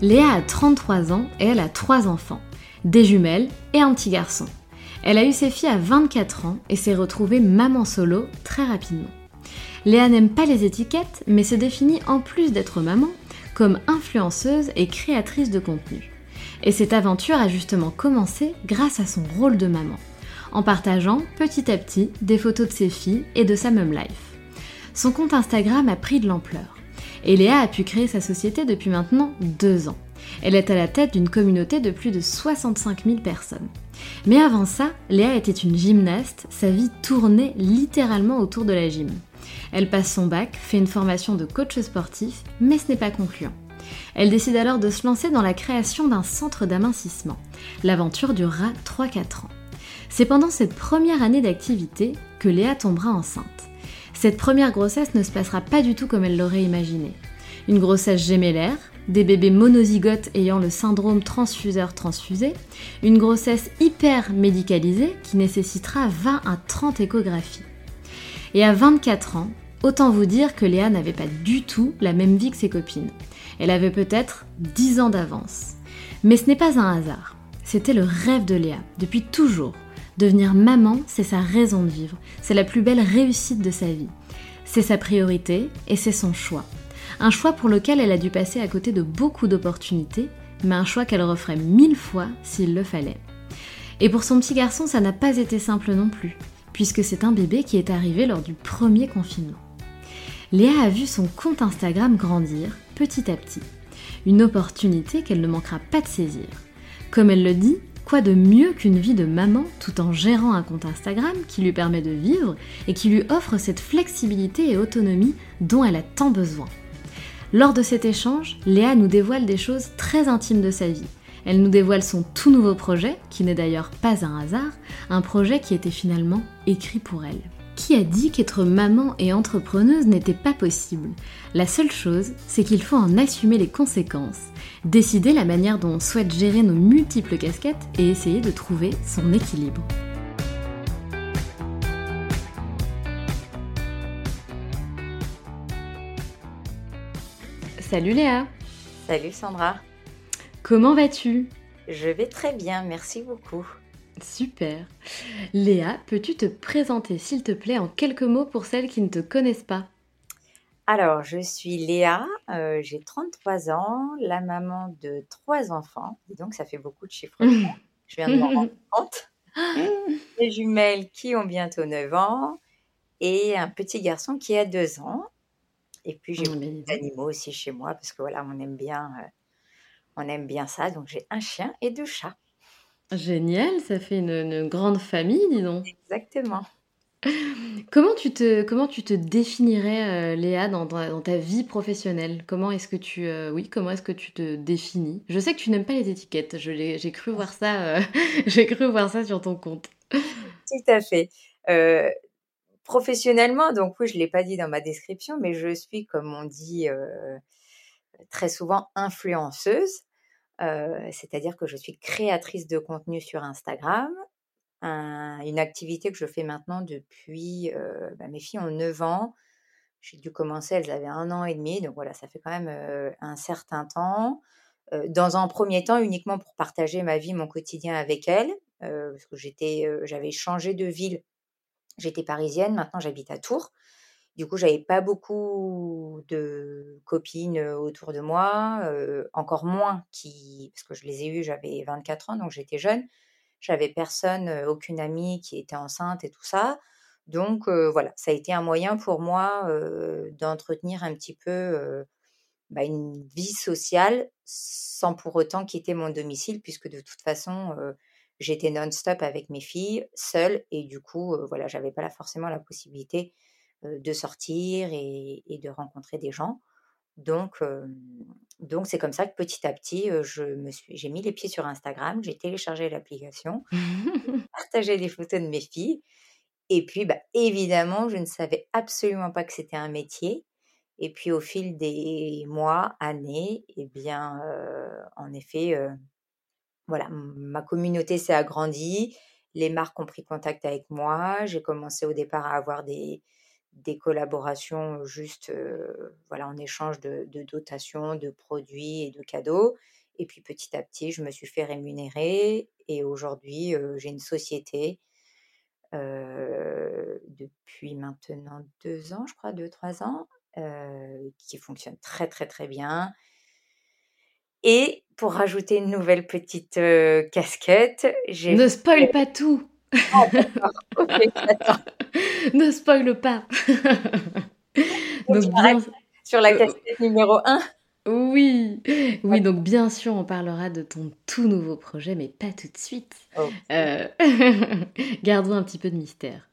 Léa a 33 ans et elle a 3 enfants, des jumelles et un petit garçon. Elle a eu ses filles à 24 ans et s'est retrouvée maman solo très rapidement. Léa n'aime pas les étiquettes, mais se définit en plus d'être maman comme influenceuse et créatrice de contenu. Et cette aventure a justement commencé grâce à son rôle de maman, en partageant petit à petit des photos de ses filles et de sa mum life. Son compte Instagram a pris de l'ampleur et Léa a pu créer sa société depuis maintenant deux ans. Elle est à la tête d'une communauté de plus de 65 000 personnes. Mais avant ça, Léa était une gymnaste, sa vie tournait littéralement autour de la gym. Elle passe son bac, fait une formation de coach sportif, mais ce n'est pas concluant. Elle décide alors de se lancer dans la création d'un centre d'amincissement. L'aventure durera 3-4 ans. C'est pendant cette première année d'activité que Léa tombera enceinte. Cette première grossesse ne se passera pas du tout comme elle l'aurait imaginé. Une grossesse gémellaire, des bébés monozygotes ayant le syndrome transfuseur-transfusé, une grossesse hyper médicalisée qui nécessitera 20 à 30 échographies. Et à 24 ans, autant vous dire que Léa n'avait pas du tout la même vie que ses copines. Elle avait peut-être 10 ans d'avance. Mais ce n'est pas un hasard. C'était le rêve de Léa, depuis toujours. Devenir maman, c'est sa raison de vivre. C'est la plus belle réussite de sa vie. C'est sa priorité et c'est son choix. Un choix pour lequel elle a dû passer à côté de beaucoup d'opportunités, mais un choix qu'elle referait mille fois s'il le fallait. Et pour son petit garçon, ça n'a pas été simple non plus puisque c'est un bébé qui est arrivé lors du premier confinement. Léa a vu son compte Instagram grandir petit à petit. Une opportunité qu'elle ne manquera pas de saisir. Comme elle le dit, quoi de mieux qu'une vie de maman tout en gérant un compte Instagram qui lui permet de vivre et qui lui offre cette flexibilité et autonomie dont elle a tant besoin. Lors de cet échange, Léa nous dévoile des choses très intimes de sa vie, elle nous dévoile son tout nouveau projet, qui n'est d'ailleurs pas un hasard, un projet qui était finalement écrit pour elle. Qui a dit qu'être maman et entrepreneuse n'était pas possible? La seule chose, c'est qu'il faut en assumer les conséquences, décider la manière dont on souhaite gérer nos multiples casquettes et essayer de trouver son équilibre. Salut Léa Salut Sandra Comment vas-tu? Je vais très bien, merci beaucoup. Super. Léa, peux-tu te présenter s'il te plaît en quelques mots pour celles qui ne te connaissent pas? Alors, je suis Léa, euh, j'ai 33 ans, la maman de trois enfants, et donc ça fait beaucoup de chiffres. je viens de m'en rendre compte. Des jumelles qui ont bientôt 9 ans et un petit garçon qui a 2 ans. Et puis j'ai oh, des animaux aussi chez moi parce que voilà, on aime bien euh, on aime bien ça, donc j'ai un chien et deux chats. Génial, ça fait une, grande famille, dis donc. Exactement. Comment tu te, comment tu te définirais, euh, Léa, dans, ta vie professionnelle? Comment est-ce que tu, euh, oui, comment est-ce que tu te définis? Je sais que tu n'aimes pas les étiquettes. j'ai cru voir ça, euh, j'ai cru voir ça sur ton compte. Tout à fait. professionnellement, donc oui, je ne l'ai pas dit dans ma description, mais je suis, comme on dit très souvent, influenceuse. C'est-à-dire que je suis créatrice de contenu sur Instagram, une activité que je fais maintenant depuis, bah, mes filles ont 9 ans. J'ai dû commencer, elles avaient un an et demi, donc voilà, ça fait quand même un certain temps. dans un premier temps, uniquement pour partager ma vie, mon quotidien avec elles, parce que j'étais, j'avais changé de ville. J'étais parisienne, maintenant j'habite à Tours. Du coup, j'avais pas beaucoup de copines autour de moi, encore moins qui, parce que je les ai eues, j'avais 24 ans, donc j'étais jeune. J'avais personne, aucune amie qui était enceinte et tout ça. Donc voilà, ça a été un moyen pour moi d'entretenir un petit peu bah, une vie sociale sans pour autant quitter mon domicile, puisque de toute façon, j'étais non-stop avec mes filles, seule, et du coup, voilà, j'avais pas forcément la possibilité de sortir et, de rencontrer des gens. Donc, donc c'est comme ça que petit à petit, je me suis, j'ai mis les pieds sur Instagram, j'ai téléchargé l'application, partagé des photos de mes filles. Et puis, bah, évidemment, je ne savais absolument pas que c'était un métier. Et puis, au fil des mois, années, eh bien, en effet, voilà, ma communauté s'est agrandie. Les marques ont pris contact avec moi. J'ai commencé au départ à avoir des, des collaborations juste voilà, en échange de, dotations, de produits et de cadeaux. Et puis petit à petit, je me suis fait rémunérer et aujourd'hui, j'ai une société depuis maintenant deux ans, je crois, deux, trois ans, qui fonctionne très très très bien. Et pour rajouter une nouvelle petite casquette, j'ai... Ne spoil pas tout ah, ne spoil pas. Donc, bien... Sur la casquette numéro 1. Oui, oui, donc bien sûr, on parlera de ton tout nouveau projet, mais pas tout de suite. Euh, gardons un petit peu de mystère.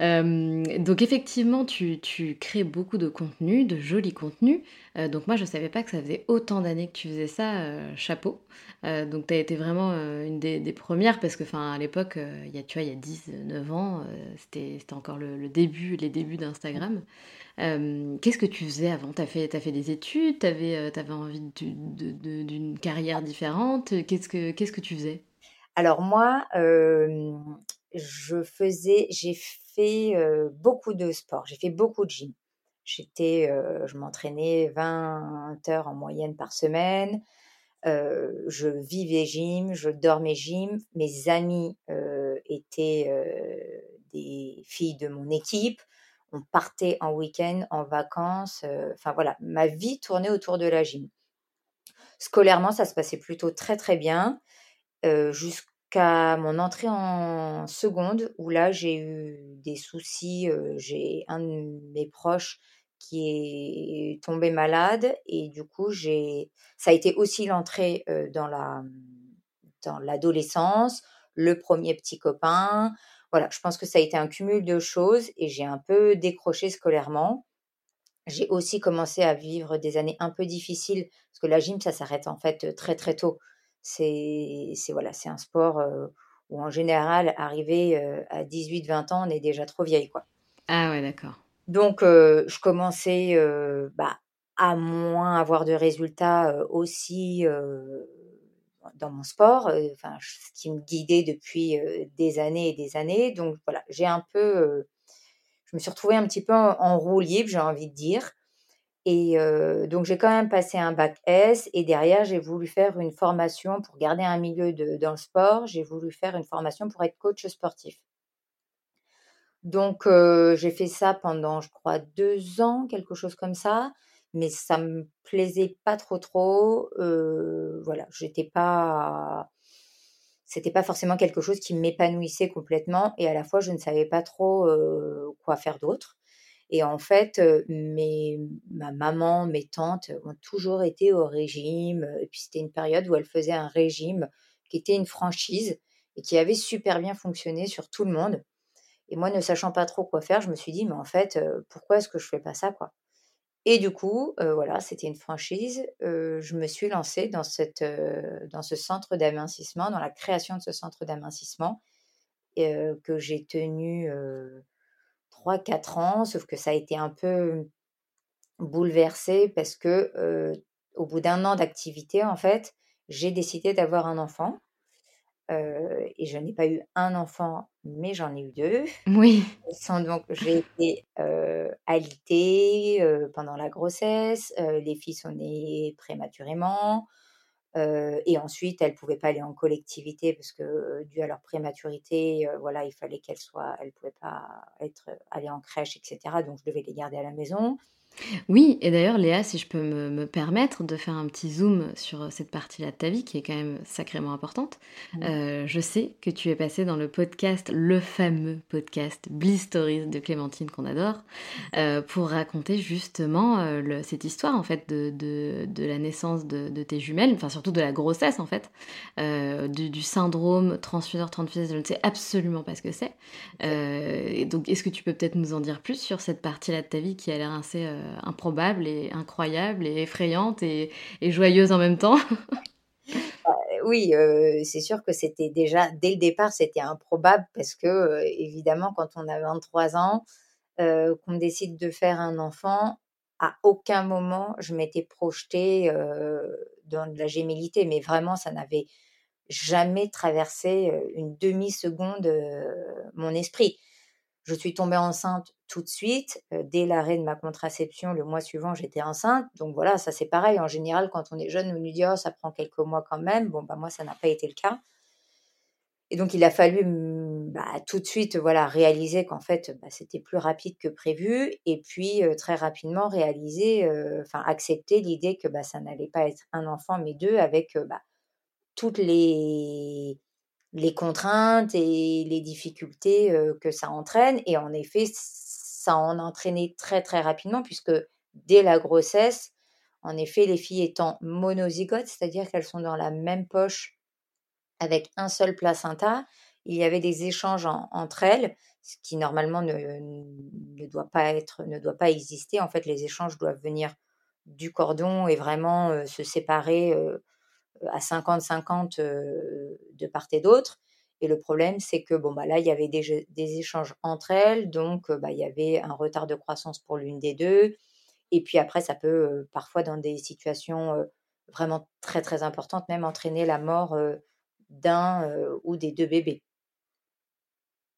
Euh, donc effectivement, tu, tu, crées beaucoup de contenu, de jolis contenus. Euh, donc moi, je ne savais pas que ça faisait autant d'années que tu faisais ça, chapeau. donc tu as été vraiment une des, premières, parce que à l'époque, il y a, tu vois, il y a 10, 9 ans, c'était encore le, le, début, les débuts d'Instagram. Qu'est-ce que tu faisais avant? Tu as fait, des études? Tu avais, envie d'une carrière différente? Qu'est-ce que tu faisais? Alors moi, je faisais, j'ai fait beaucoup de sport. J'ai fait beaucoup de gym. J'étais, je m'entraînais 20 heures en moyenne par semaine. je vivais gym, je dormais gym. Mes amis étaient des filles de mon équipe on partait en week-end, en vacances. Euh, enfin voilà, ma vie tournait autour de la gym. Scolairement, ça se passait plutôt très très bien euh, jusqu'à mon entrée en seconde où là j'ai eu des soucis. Euh, j'ai un de mes proches qui est tombé malade et du coup j'ai ça a été aussi l'entrée dans la dans l'adolescence, le premier petit copain, voilà, je pense que ça a été un cumul de choses et j'ai un peu décroché scolairement. J'ai aussi commencé à vivre des années un peu difficiles parce que la gym, ça s'arrête en fait très très tôt. C'est voilà, c'est un sport euh, où en général, arrivé euh, à 18-20 ans, on est déjà trop vieille quoi. Ah ouais, d'accord. Donc euh, je commençais bah, à moins avoir de résultats aussi dans mon sport, enfin, ce qui me guidait depuis des années et des années. Donc voilà, j'ai un peu, je me suis retrouvée un petit peu en, roue libre, j'ai envie de dire. Et donc j'ai quand même passé un bac S et derrière j'ai voulu faire une formation pour garder un milieu de, dans le sport. J'ai voulu faire une formation pour être coach sportif. Donc j'ai fait ça pendant, je crois, deux ans, quelque chose comme ça mais ça me plaisait pas trop trop. voilà, j'étais pas, c'était pas forcément quelque chose qui m'épanouissait complètement, et à la fois je ne savais pas trop quoi faire d'autre. Et en fait, mes, ma maman, mes tantes ont toujours été au régime. Et puis c'était une période où elles faisaient un régime qui était une franchise et qui avait super bien fonctionné sur tout le monde. Et moi, ne sachant pas trop quoi faire, je me suis dit, mais en fait, pourquoi est-ce que je fais pas ça, quoi? Et du coup, voilà, c'était une franchise. je me suis lancée dans, cette, dans ce centre d'amincissement, dans la création de ce centre d'amincissement. que j'ai tenu 3-4 ans, sauf que ça a été un peu bouleversé parce que au bout d'un an d'activité, en fait, j'ai décidé d'avoir un enfant. Et je n'ai pas eu un enfant, mais j'en ai eu deux. Oui. Donc, j'ai été alitée pendant la grossesse. les filles sont nées prématurément. et ensuite, elles ne pouvaient pas aller en collectivité parce que, dû à leur prématurité, voilà, il fallait qu'elles soient, elles ne pouvaient pas être, aller en crèche, etc. Donc, je devais les garder à la maison. Oui, et d'ailleurs, Léa, si je peux me, permettre de faire un petit zoom sur cette partie-là de ta vie qui est quand même sacrément importante, euh, je sais que tu es passée dans le podcast, le fameux podcast Bliss Stories de Clémentine qu'on adore, euh, pour raconter justement euh, cette histoire en fait de, la naissance de, tes jumelles, enfin surtout de la grossesse en fait, du, syndrome transfuseur-transfuseuse, je ne sais absolument pas ce que c'est. donc, est-ce que tu peux peut-être nous en dire plus sur cette partie-là de ta vie qui a l'air assez euh, improbable et incroyable et effrayante et, joyeuse en même temps. Bah, oui, euh, c'est sûr que c'était déjà, dès le départ, c'était improbable parce que, euh, évidemment, quand on a 23 ans, qu'on décide de faire un enfant, à aucun moment je m'étais projetée dans de la gémilité, mais vraiment, ça n'avait jamais traversé une demi-seconde mon esprit. Je suis tombée enceinte tout de suite. dès l'arrêt de ma contraception, le mois suivant, j'étais enceinte. Donc voilà, ça c'est pareil. En général, quand on est jeune, on nous dit oh, ça prend quelques mois quand même. Bon, bah moi, ça n'a pas été le cas. Et donc, il a fallu mmh, bah, tout de suite voilà, réaliser qu'en fait, bah, c'était plus rapide que prévu. Et puis, très rapidement, réaliser, enfin, accepter l'idée que bah, ça n'allait pas être un enfant, mais deux, avec toutes les les contraintes et les difficultés que ça entraîne. Et en effet, ça en a entraîné très très rapidement puisque dès la grossesse, en effet, les filles étant monozygotes, c'est-à-dire qu'elles sont dans la même poche avec un seul placenta, il y avait des échanges entre elles, ce qui normalement ne, ne, doit pas être, ne doit pas exister. En fait, les échanges doivent venir du cordon et vraiment se séparer à 50-50 de part et d'autre. Et le problème, c'est que bon, bah, là, il y avait des, des échanges entre elles, donc bah, il y avait un retard de croissance pour l'une des deux. Et puis après, ça peut parfois, dans des situations vraiment très très importantes, même entraîner la mort d'un ou des deux bébés.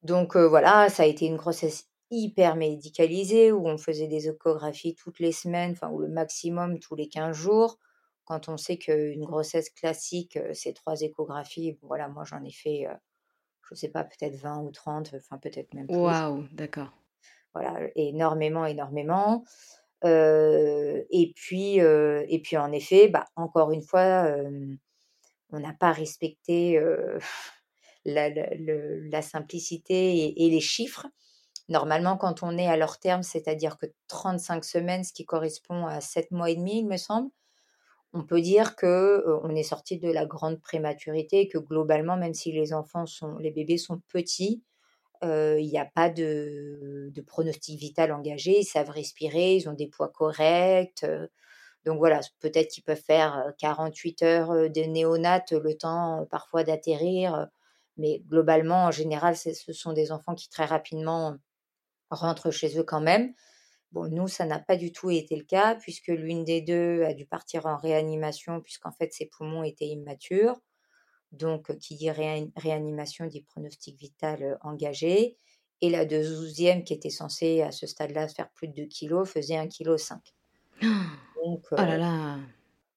Donc voilà, ça a été une grossesse hyper médicalisée où on faisait des échographies toutes les semaines, enfin, ou le maximum tous les 15 jours quand on sait qu'une grossesse classique, c'est trois échographies, voilà, moi j'en ai fait, je ne sais pas, peut-être 20 ou 30, enfin peut-être même plus. Waouh, d'accord. Voilà, énormément, énormément. et, puis, et puis en effet, bah, encore une fois, on n'a pas respecté la, simplicité et, les chiffres. Normalement, quand on est à leur terme, c'est-à-dire que 35 semaines, ce qui correspond à 7 mois et demi, il me semble, on peut dire que on est sorti de la grande prématurité et que globalement, même si les enfants sont, les bébés sont petits, il n'y a pas de, pronostic vital engagé, ils savent respirer, ils ont des poids corrects. donc voilà, peut-être qu'ils peuvent faire 48 heures de néonate, le temps parfois d'atterrir, mais globalement, en général, ce sont des enfants qui très rapidement rentrent chez eux quand même. Bon, nous, ça n'a pas du tout été le cas, puisque l'une des deux a dû partir en réanimation, puisqu'en fait, ses poumons étaient immatures. Donc, qui dit réanimation dit pronostic vital engagé. Et la deuxième, qui était censée à ce stade-là faire plus de 2 kilos, faisait 1,5 kg. Donc, oh là là.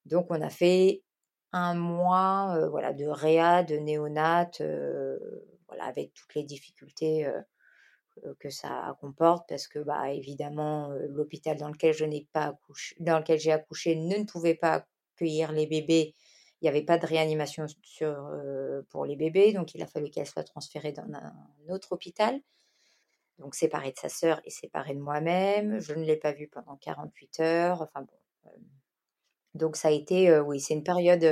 donc, on a fait un mois voilà, de réa, de néonat, voilà, avec toutes les difficultés que ça comporte parce que bah évidemment l'hôpital dans lequel je n'ai pas accouché dans lequel j'ai accouché ne, pouvait pas accueillir les bébés. Il n'y avait pas de réanimation sur, pour les bébés donc il a fallu qu'elle soit transférée dans un autre hôpital. Donc séparée de sa sœur et séparée de moi-même. Je ne l'ai pas vue pendant 48 heures. Enfin bon donc ça a été oui c'est une période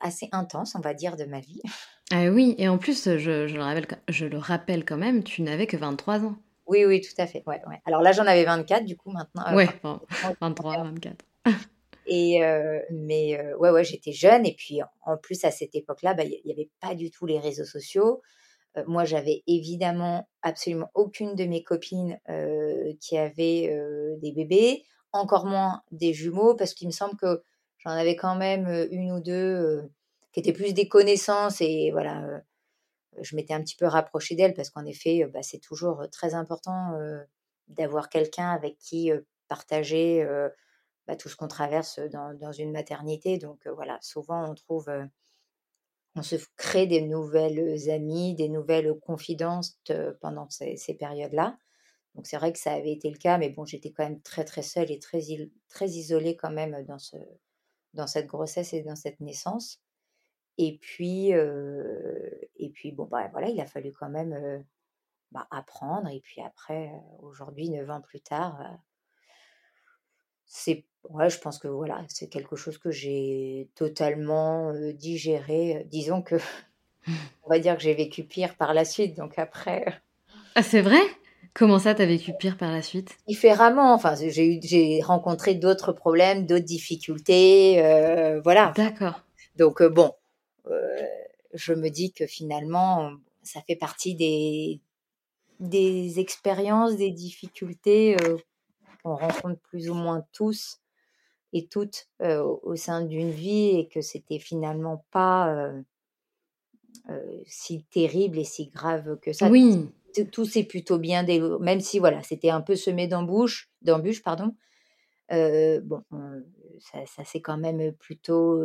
assez intense on va dire de ma vie Ah oui, et en plus, je, je le rappelle, je le rappelle quand même, tu n'avais que 23 ans. Oui, oui, tout à fait. Ouais, ouais. Alors là, j'en avais 24, du coup, maintenant. Euh, ouais, 23, 24. Et euh, mais euh, ouais, ouais, j'étais jeune. Et puis, en plus, à cette époque-là, bah, il n'y avait pas du tout les réseaux sociaux. moi, j'avais évidemment absolument aucune de mes copines qui avait des bébés, encore moins des jumeaux, parce qu'il me semble que j'en avais quand même une ou deux qui étaient plus des connaissances et voilà, je m'étais un petit peu rapprochée d'elles parce qu'en effet, bah, c'est toujours très important d'avoir quelqu'un avec qui partager bah, tout ce qu'on traverse dans, une maternité. Donc voilà, souvent on trouve on se crée des nouvelles amies, des nouvelles confidences pendant ces, périodes-là. Donc c'est vrai que ça avait été le cas, mais bon, j'étais quand même très très seule et très, très isolée quand même dans, ce, dans cette grossesse et dans cette naissance. Et puis, et puis bon, bah, voilà, il a fallu quand même bah, apprendre. Et puis après, aujourd'hui, neuf ans plus tard, c'est ouais, je pense que voilà, c'est quelque chose que j'ai totalement digéré. Disons que on va dire que j'ai vécu pire par la suite. Donc après. Ah, c'est vrai? Comment ça, t'as vécu pire par la suite? Différemment. Enfin, j'ai j'ai rencontré d'autres problèmes, d'autres difficultés, voilà. D'accord. Donc bon, je me dis que finalement, ça fait partie des des expériences, des difficultés qu'on rencontre plus ou moins tous et toutes au sein d'une vie et que c'était finalement pas si terrible et si grave que ça. Oui. Tout, s'est plutôt bien même si voilà, c'était un peu semé d'embûches, d'embûches pardon. bon, ça, ça s'est quand même plutôt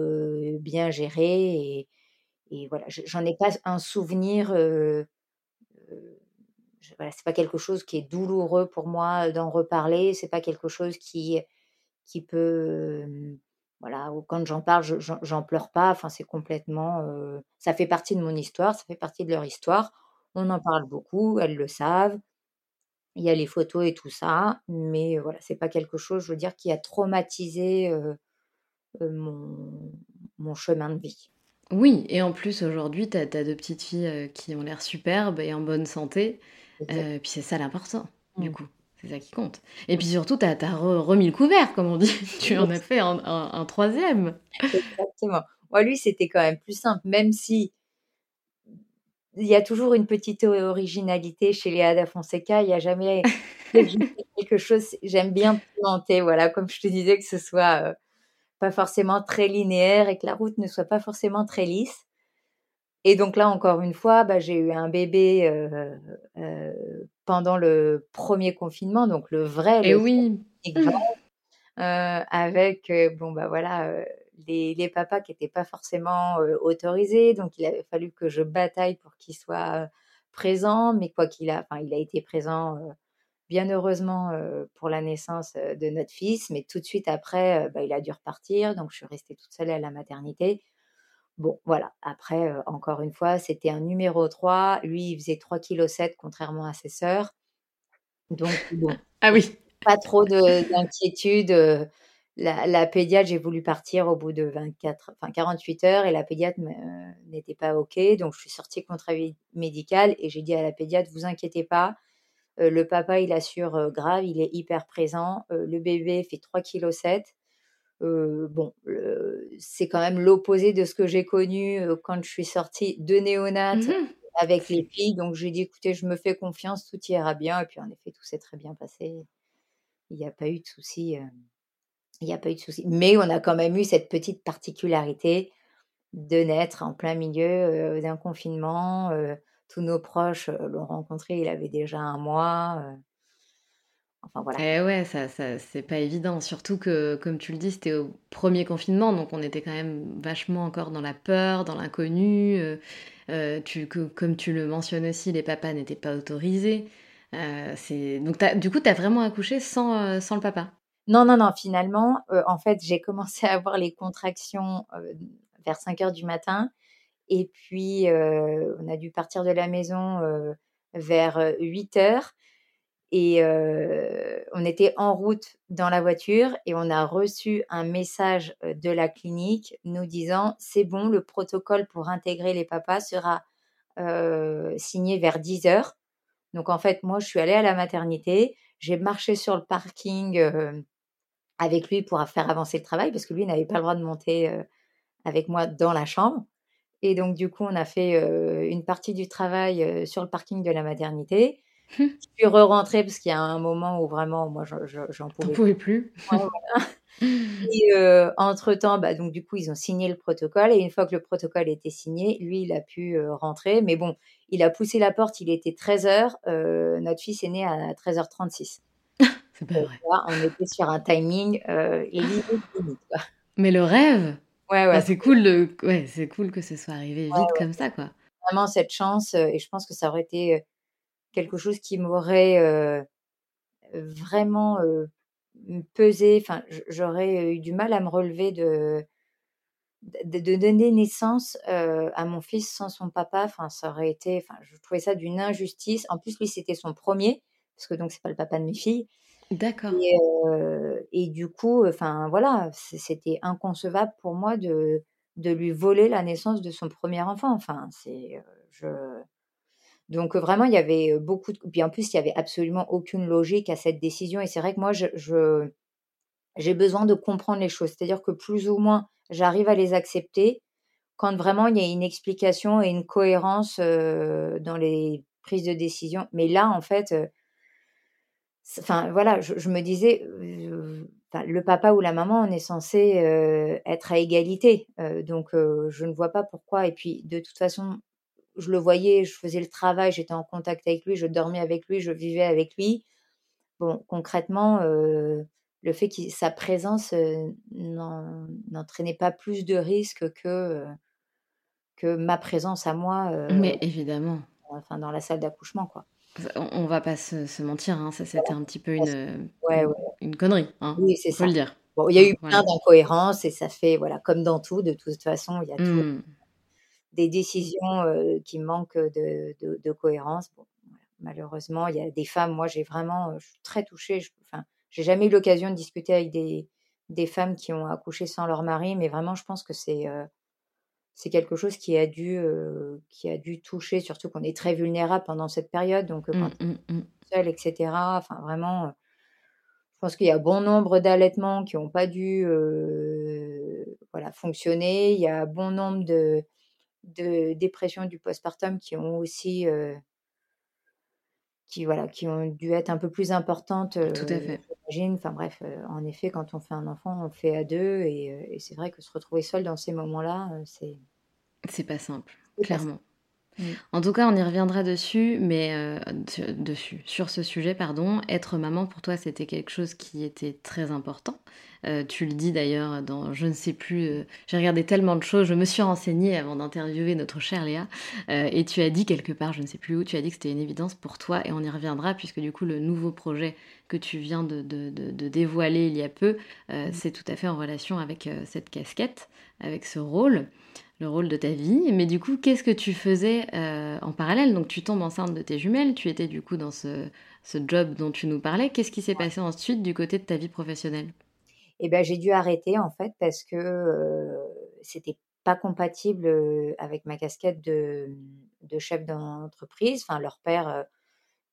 bien géré et, voilà, j'en ai pas un souvenir voilà, c'est pas quelque chose qui est douloureux pour moi d'en reparler. C'est pas quelque chose qui qui peut voilà quand j'en parle, j'en pleure pas. Enfin, c'est complètement ça fait partie de mon histoire, ça fait partie de leur histoire. On en parle beaucoup, elles le savent. Il y a les photos et tout ça, mais voilà, c'est pas quelque chose, je veux dire, qui a traumatisé mon, mon chemin de vie. Oui, et en plus aujourd'hui, tu as, deux petites filles qui ont l'air superbes et en bonne santé. Euh, puis c'est ça l'important, du mmh. coup. C'est ça qui compte. Et puis surtout, tu as, remis le couvert, comme on dit. tu en as fait un, troisième. Exactement. Moi, lui, c'était quand même plus simple, même si il y a toujours une petite originalité chez Léa da Fonseca. Il n'y a jamais quelque chose. J'aime bien planter, voilà, comme je te disais, que ce soit euh, pas forcément très linéaire et que la route ne soit pas forcément très lisse. Et donc là, encore une fois, bah, j'ai eu un bébé pendant le premier confinement, donc le vrai. Et oui. avec bon bah voilà les, les, papas qui n'étaient pas forcément autorisés, donc il a fallu que je bataille pour qu'il soit présent, mais quoi qu'il a, enfin il a été présent bien heureusement pour la naissance de notre fils, mais tout de suite après, bah, il a dû repartir, donc je suis restée toute seule à la maternité. Bon, voilà. Après, encore une fois, c'était un numéro 3. Lui, il faisait 3,7 kg contrairement à ses sœurs. Donc, bon. ah oui. Pas trop d'inquiétude. La, la, pédiatre, j'ai voulu partir au bout de 24, enfin 48 heures et la pédiatre n'était pas OK. Donc, je suis sortie contre avis médical et j'ai dit à la pédiatre, vous inquiétez pas. le papa, il assure grave, il est hyper présent. le bébé fait 3,7 kg bon, c'est quand même l'opposé de ce que j'ai connu quand je suis sortie de néonat mmh avec les filles. Donc j'ai dit, écoutez, je me fais confiance, tout ira bien. Et puis en effet, tout s'est très bien passé. Il n'y a pas eu de souci. Il n'y a pas eu de souci. Mais on a quand même eu cette petite particularité de naître en plein milieu d'un confinement. tous nos proches l'ont rencontré, il avait déjà un mois. Enfin voilà. Eh ouais, ça, ça c'est pas évident. Surtout que, comme tu le dis, c'était au premier confinement, donc on était quand même vachement encore dans la peur, dans l'inconnu. Tu, que, comme tu le mentionnes aussi, les papas n'étaient pas autorisés. Donc du coup, tu as vraiment accouché sans, sans le papa? Non, non, non. Finalement, en fait, j'ai commencé à avoir les contractions vers 5 heures du matin. Et puis, on a dû partir de la maison vers 8 heures. Et on était en route dans la voiture et on a reçu un message de la clinique nous disant c'est bon, le protocole pour intégrer les papas sera signé vers 10 heures. Donc en fait, moi, je suis allée à la maternité, j'ai marché sur le parking avec lui pour faire avancer le travail parce que lui n'avait pas le droit de monter avec moi dans la chambre. Et donc, du coup, on a fait une partie du travail sur le parking de la maternité. Je suis re-rentrée parce qu'il y a un moment où vraiment, moi, j'en pouvais, pouvais, plus. Et entre-temps, bah, donc, du coup, ils ont signé le protocole. Et une fois que le protocole était signé, lui, il a pu rentrer. Mais bon, il a poussé la porte, il était 13h. notre fils est né à 13h36. C'est pas vrai. on était sur un timing limite, Mais le rêve Ouais, ouais. c'est cool, ouais, c'est cool que ce soit arrivé vite comme ça, quoi. Vraiment cette chance, et je pense que ça aurait été quelque chose qui m'aurait vraiment pesé. Enfin, j'aurais eu du mal à me relever de, de, donner naissance à mon fils sans son papa. Enfin, ça aurait été. Enfin, je trouvais ça d'une injustice. En plus, lui, c'était son premier, parce que donc c'est pas le papa de mes filles. D'accord. Et, du coup, enfin voilà, c'était inconcevable pour moi de, de lui voler la naissance de son premier enfant. Enfin, c'est je donc vraiment il y avait beaucoup de puis en plus il y avait absolument aucune logique à cette décision et c'est vrai que moi je, j'ai besoin de comprendre les choses, c'est-à-dire que plus ou moins j'arrive à les accepter quand vraiment il y a une explication et une cohérence dans les prises de décision. Mais là en fait enfin voilà, je, me disais, le papa ou la maman, on est censé être à égalité, donc je ne vois pas pourquoi. Et puis de toute façon, je le voyais, je faisais le travail, j'étais en contact avec lui, je dormais avec lui, je vivais avec lui. Bon, concrètement, le fait que sa présence n'entraînait pas plus de risques que que ma présence à moi. Mais évidemment. Enfin, dans la salle d'accouchement, quoi. On, va pas se, mentir, hein, ça c'était un petit peu une, une connerie. Hein, oui, c'est ça. le dire. Bon, il y a eu plein d'incohérences et ça fait, voilà, comme dans tout, de toute façon, il y a mmh. des décisions qui manquent de, de, cohérence. Bon, malheureusement, il y a des femmes, moi j'ai vraiment, je suis très touchée. Je, enfin, j'ai jamais eu l'occasion de discuter avec des, des femmes qui ont accouché sans leur mari, mais vraiment, je pense que c'est c'est quelque chose qui a dû qui a dû toucher surtout qu'on est très vulnérable pendant cette période donc mmh, quand mmh, mmh. seul etc enfin vraiment je pense qu'il y a bon nombre d'allaitements qui n'ont pas dû voilà fonctionner il y a bon nombre de de dépressions du postpartum qui ont aussi qui voilà qui ont dû être un peu plus importantes tout à fait enfin bref en effet quand on fait un enfant on le fait à deux et, et c'est vrai que se retrouver seul dans ces moments là c'est c'est pas simple, clairement. Mm. En tout cas, on y reviendra dessus, mais euh, dessus, sur ce sujet, pardon. Être maman, pour toi, c'était quelque chose qui était très important. Euh, tu le dis d'ailleurs dans, je ne sais plus, euh, j'ai regardé tellement de choses, je me suis renseignée avant d'interviewer notre chère Léa, et tu as dit quelque part, je ne sais plus où, tu as dit que c'était une évidence pour toi, et on y reviendra, puisque du coup, le nouveau projet que tu viens de, dévoiler il y a peu, mm. c'est tout à fait en relation avec cette casquette, avec ce rôle le rôle de ta vie. Mais du coup, qu'est-ce que tu faisais euh, en parallèle? Donc, tu tombes enceinte de tes jumelles, tu étais du coup dans ce, job dont tu nous parlais. Qu'est-ce qui s'est passé ensuite du côté de ta vie professionnelle? Eh bien, j'ai dû arrêter en fait parce que euh, c'était pas compatible euh, avec ma casquette de, chef d'entreprise. Enfin, leur père,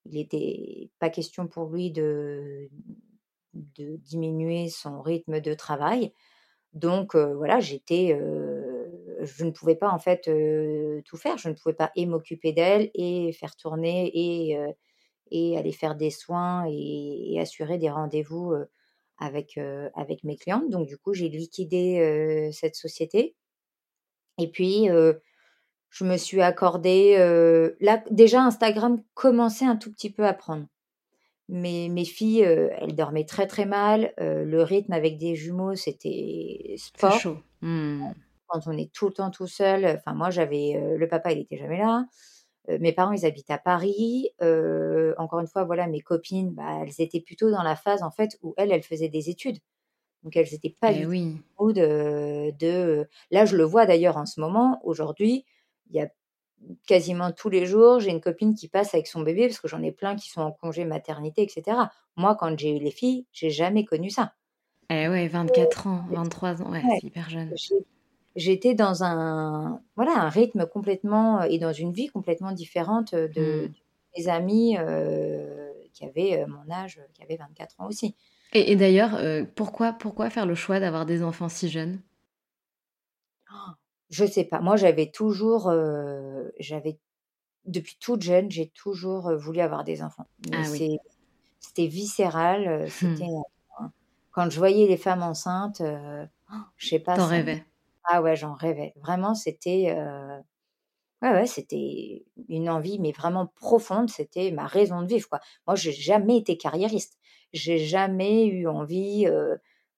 il n'était pas question pour lui de, de diminuer son rythme de travail. Donc voilà, j'étais je ne pouvais pas en fait tout faire. Je ne pouvais pas et m'occuper d'elle et faire tourner et, et aller faire des soins et, assurer des rendez-vous avec, avec mes clientes. Donc du coup, j'ai liquidé cette société. Et puis, je me suis accordé... là, déjà, Instagram commençait un tout petit peu à prendre. Mais mes filles, elles dormaient très très mal. le rythme avec des jumeaux, c'était sport. chaud. Mmh quand on est tout le temps tout seul. Enfin, moi, j'avais le papa, il était jamais là. mes parents, ils habitent à Paris. encore une fois, voilà, mes copines, bah, elles étaient plutôt dans la phase en fait où elles, elles faisaient des études. Donc elles n'étaient pas du oui. tout de, de. Là, je le vois d'ailleurs en ce moment. Aujourd'hui, il y a quasiment tous les jours, j'ai une copine qui passe avec son bébé parce que j'en ai plein qui sont en congé maternité, etc. Moi, quand j'ai eu les filles, j'ai jamais connu ça. Eh ouais, 24 ans, 23 ans, ouais, c'est hyper jeune j'étais dans un voilà un rythme complètement et dans une vie complètement différente de, mmh. mes amis qui avaient mon âge, qui avaient 24 ans aussi. Et, d'ailleurs, pourquoi pourquoi faire le choix d'avoir des enfants si jeunes? Oh, je sais pas. Moi, j'avais toujours, j'avais depuis toute jeune, j'ai toujours voulu avoir des enfants. Ah c'était viscéral. C'était mmh. quand je voyais les femmes enceintes, oh, je sais pas. T'en rêvais. Ah ouais, j'en rêvais. Vraiment, c'était ouais, ouais, c'était une envie, mais vraiment profonde. C'était ma raison de vivre, quoi. Moi, j'ai jamais été carriériste. J'ai jamais eu envie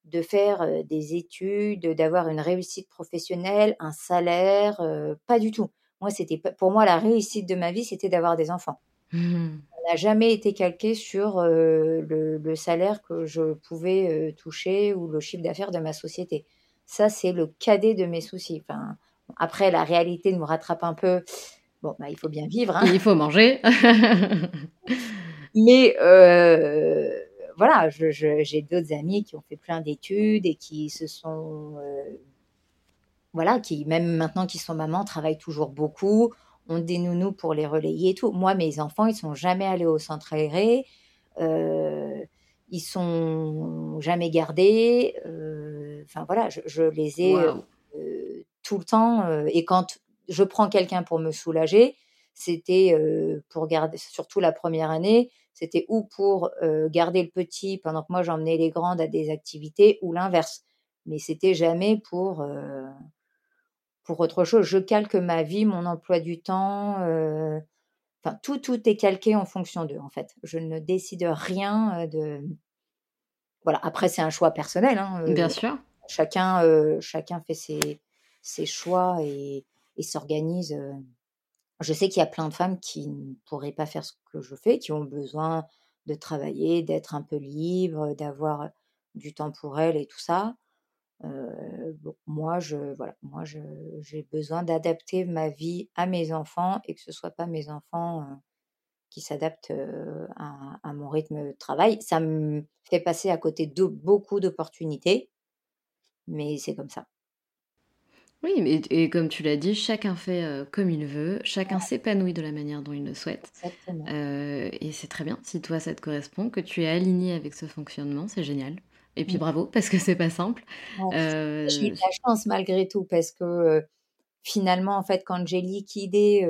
de faire des études, d'avoir une réussite professionnelle, un salaire, pas du tout. Moi, c'était pour moi la réussite de ma vie, c'était d'avoir des enfants. Mmh. On n'a jamais été calqué sur le, salaire que je pouvais toucher ou le chiffre d'affaires de ma société. Ça, c'est le cadet de mes soucis. Enfin, après, la réalité nous rattrape un peu. Bon, bah, il faut bien vivre. Hein. Il faut manger. Mais voilà, j'ai d'autres amis qui ont fait plein d'études et qui se sont, euh, voilà, qui même maintenant qu'ils sont mamans travaillent toujours beaucoup, ont des nounous pour les relayer et tout. Moi, mes enfants, ils sont jamais allés au centre aéré, euh, ils sont jamais gardés. Euh, enfin voilà, je, les ai euh, tout le temps. et quand je prends quelqu'un pour me soulager, c'était pour garder, surtout la première année, c'était ou pour garder le petit pendant que moi j'emmenais les grandes à des activités ou l'inverse. Mais c'était jamais pour, pour autre chose. Je calque ma vie, mon emploi du temps. Enfin, tout, tout est calqué en fonction d'eux, en fait. Je ne décide rien de. Voilà, après, c'est un choix personnel. Hein, Bien sûr. Chacun, chacun fait ses, choix et, s'organise je sais qu'il y a plein de femmes qui ne pourraient pas faire ce que je fais, qui ont besoin de travailler, d'être un peu libre, d'avoir du temps pour elles et tout ça. moi, je, voilà, moi, j'ai besoin d'adapter ma vie à mes enfants et que ce soit pas mes enfants qui s'adaptent à, mon rythme de travail. Ça me fait passer à côté de beaucoup d'opportunités, mais c'est comme ça. Oui, et comme tu l'as dit, chacun fait euh, comme il veut, chacun s'épanouit de la manière dont il le souhaite. Euh, et c'est très bien, si toi ça te correspond, que tu es aligné avec ce fonctionnement, c'est génial. Et puis bravo, parce que c'est pas simple. Euh, j'ai eu de la chance malgré tout, parce que finalement, en fait, quand j'ai liquidé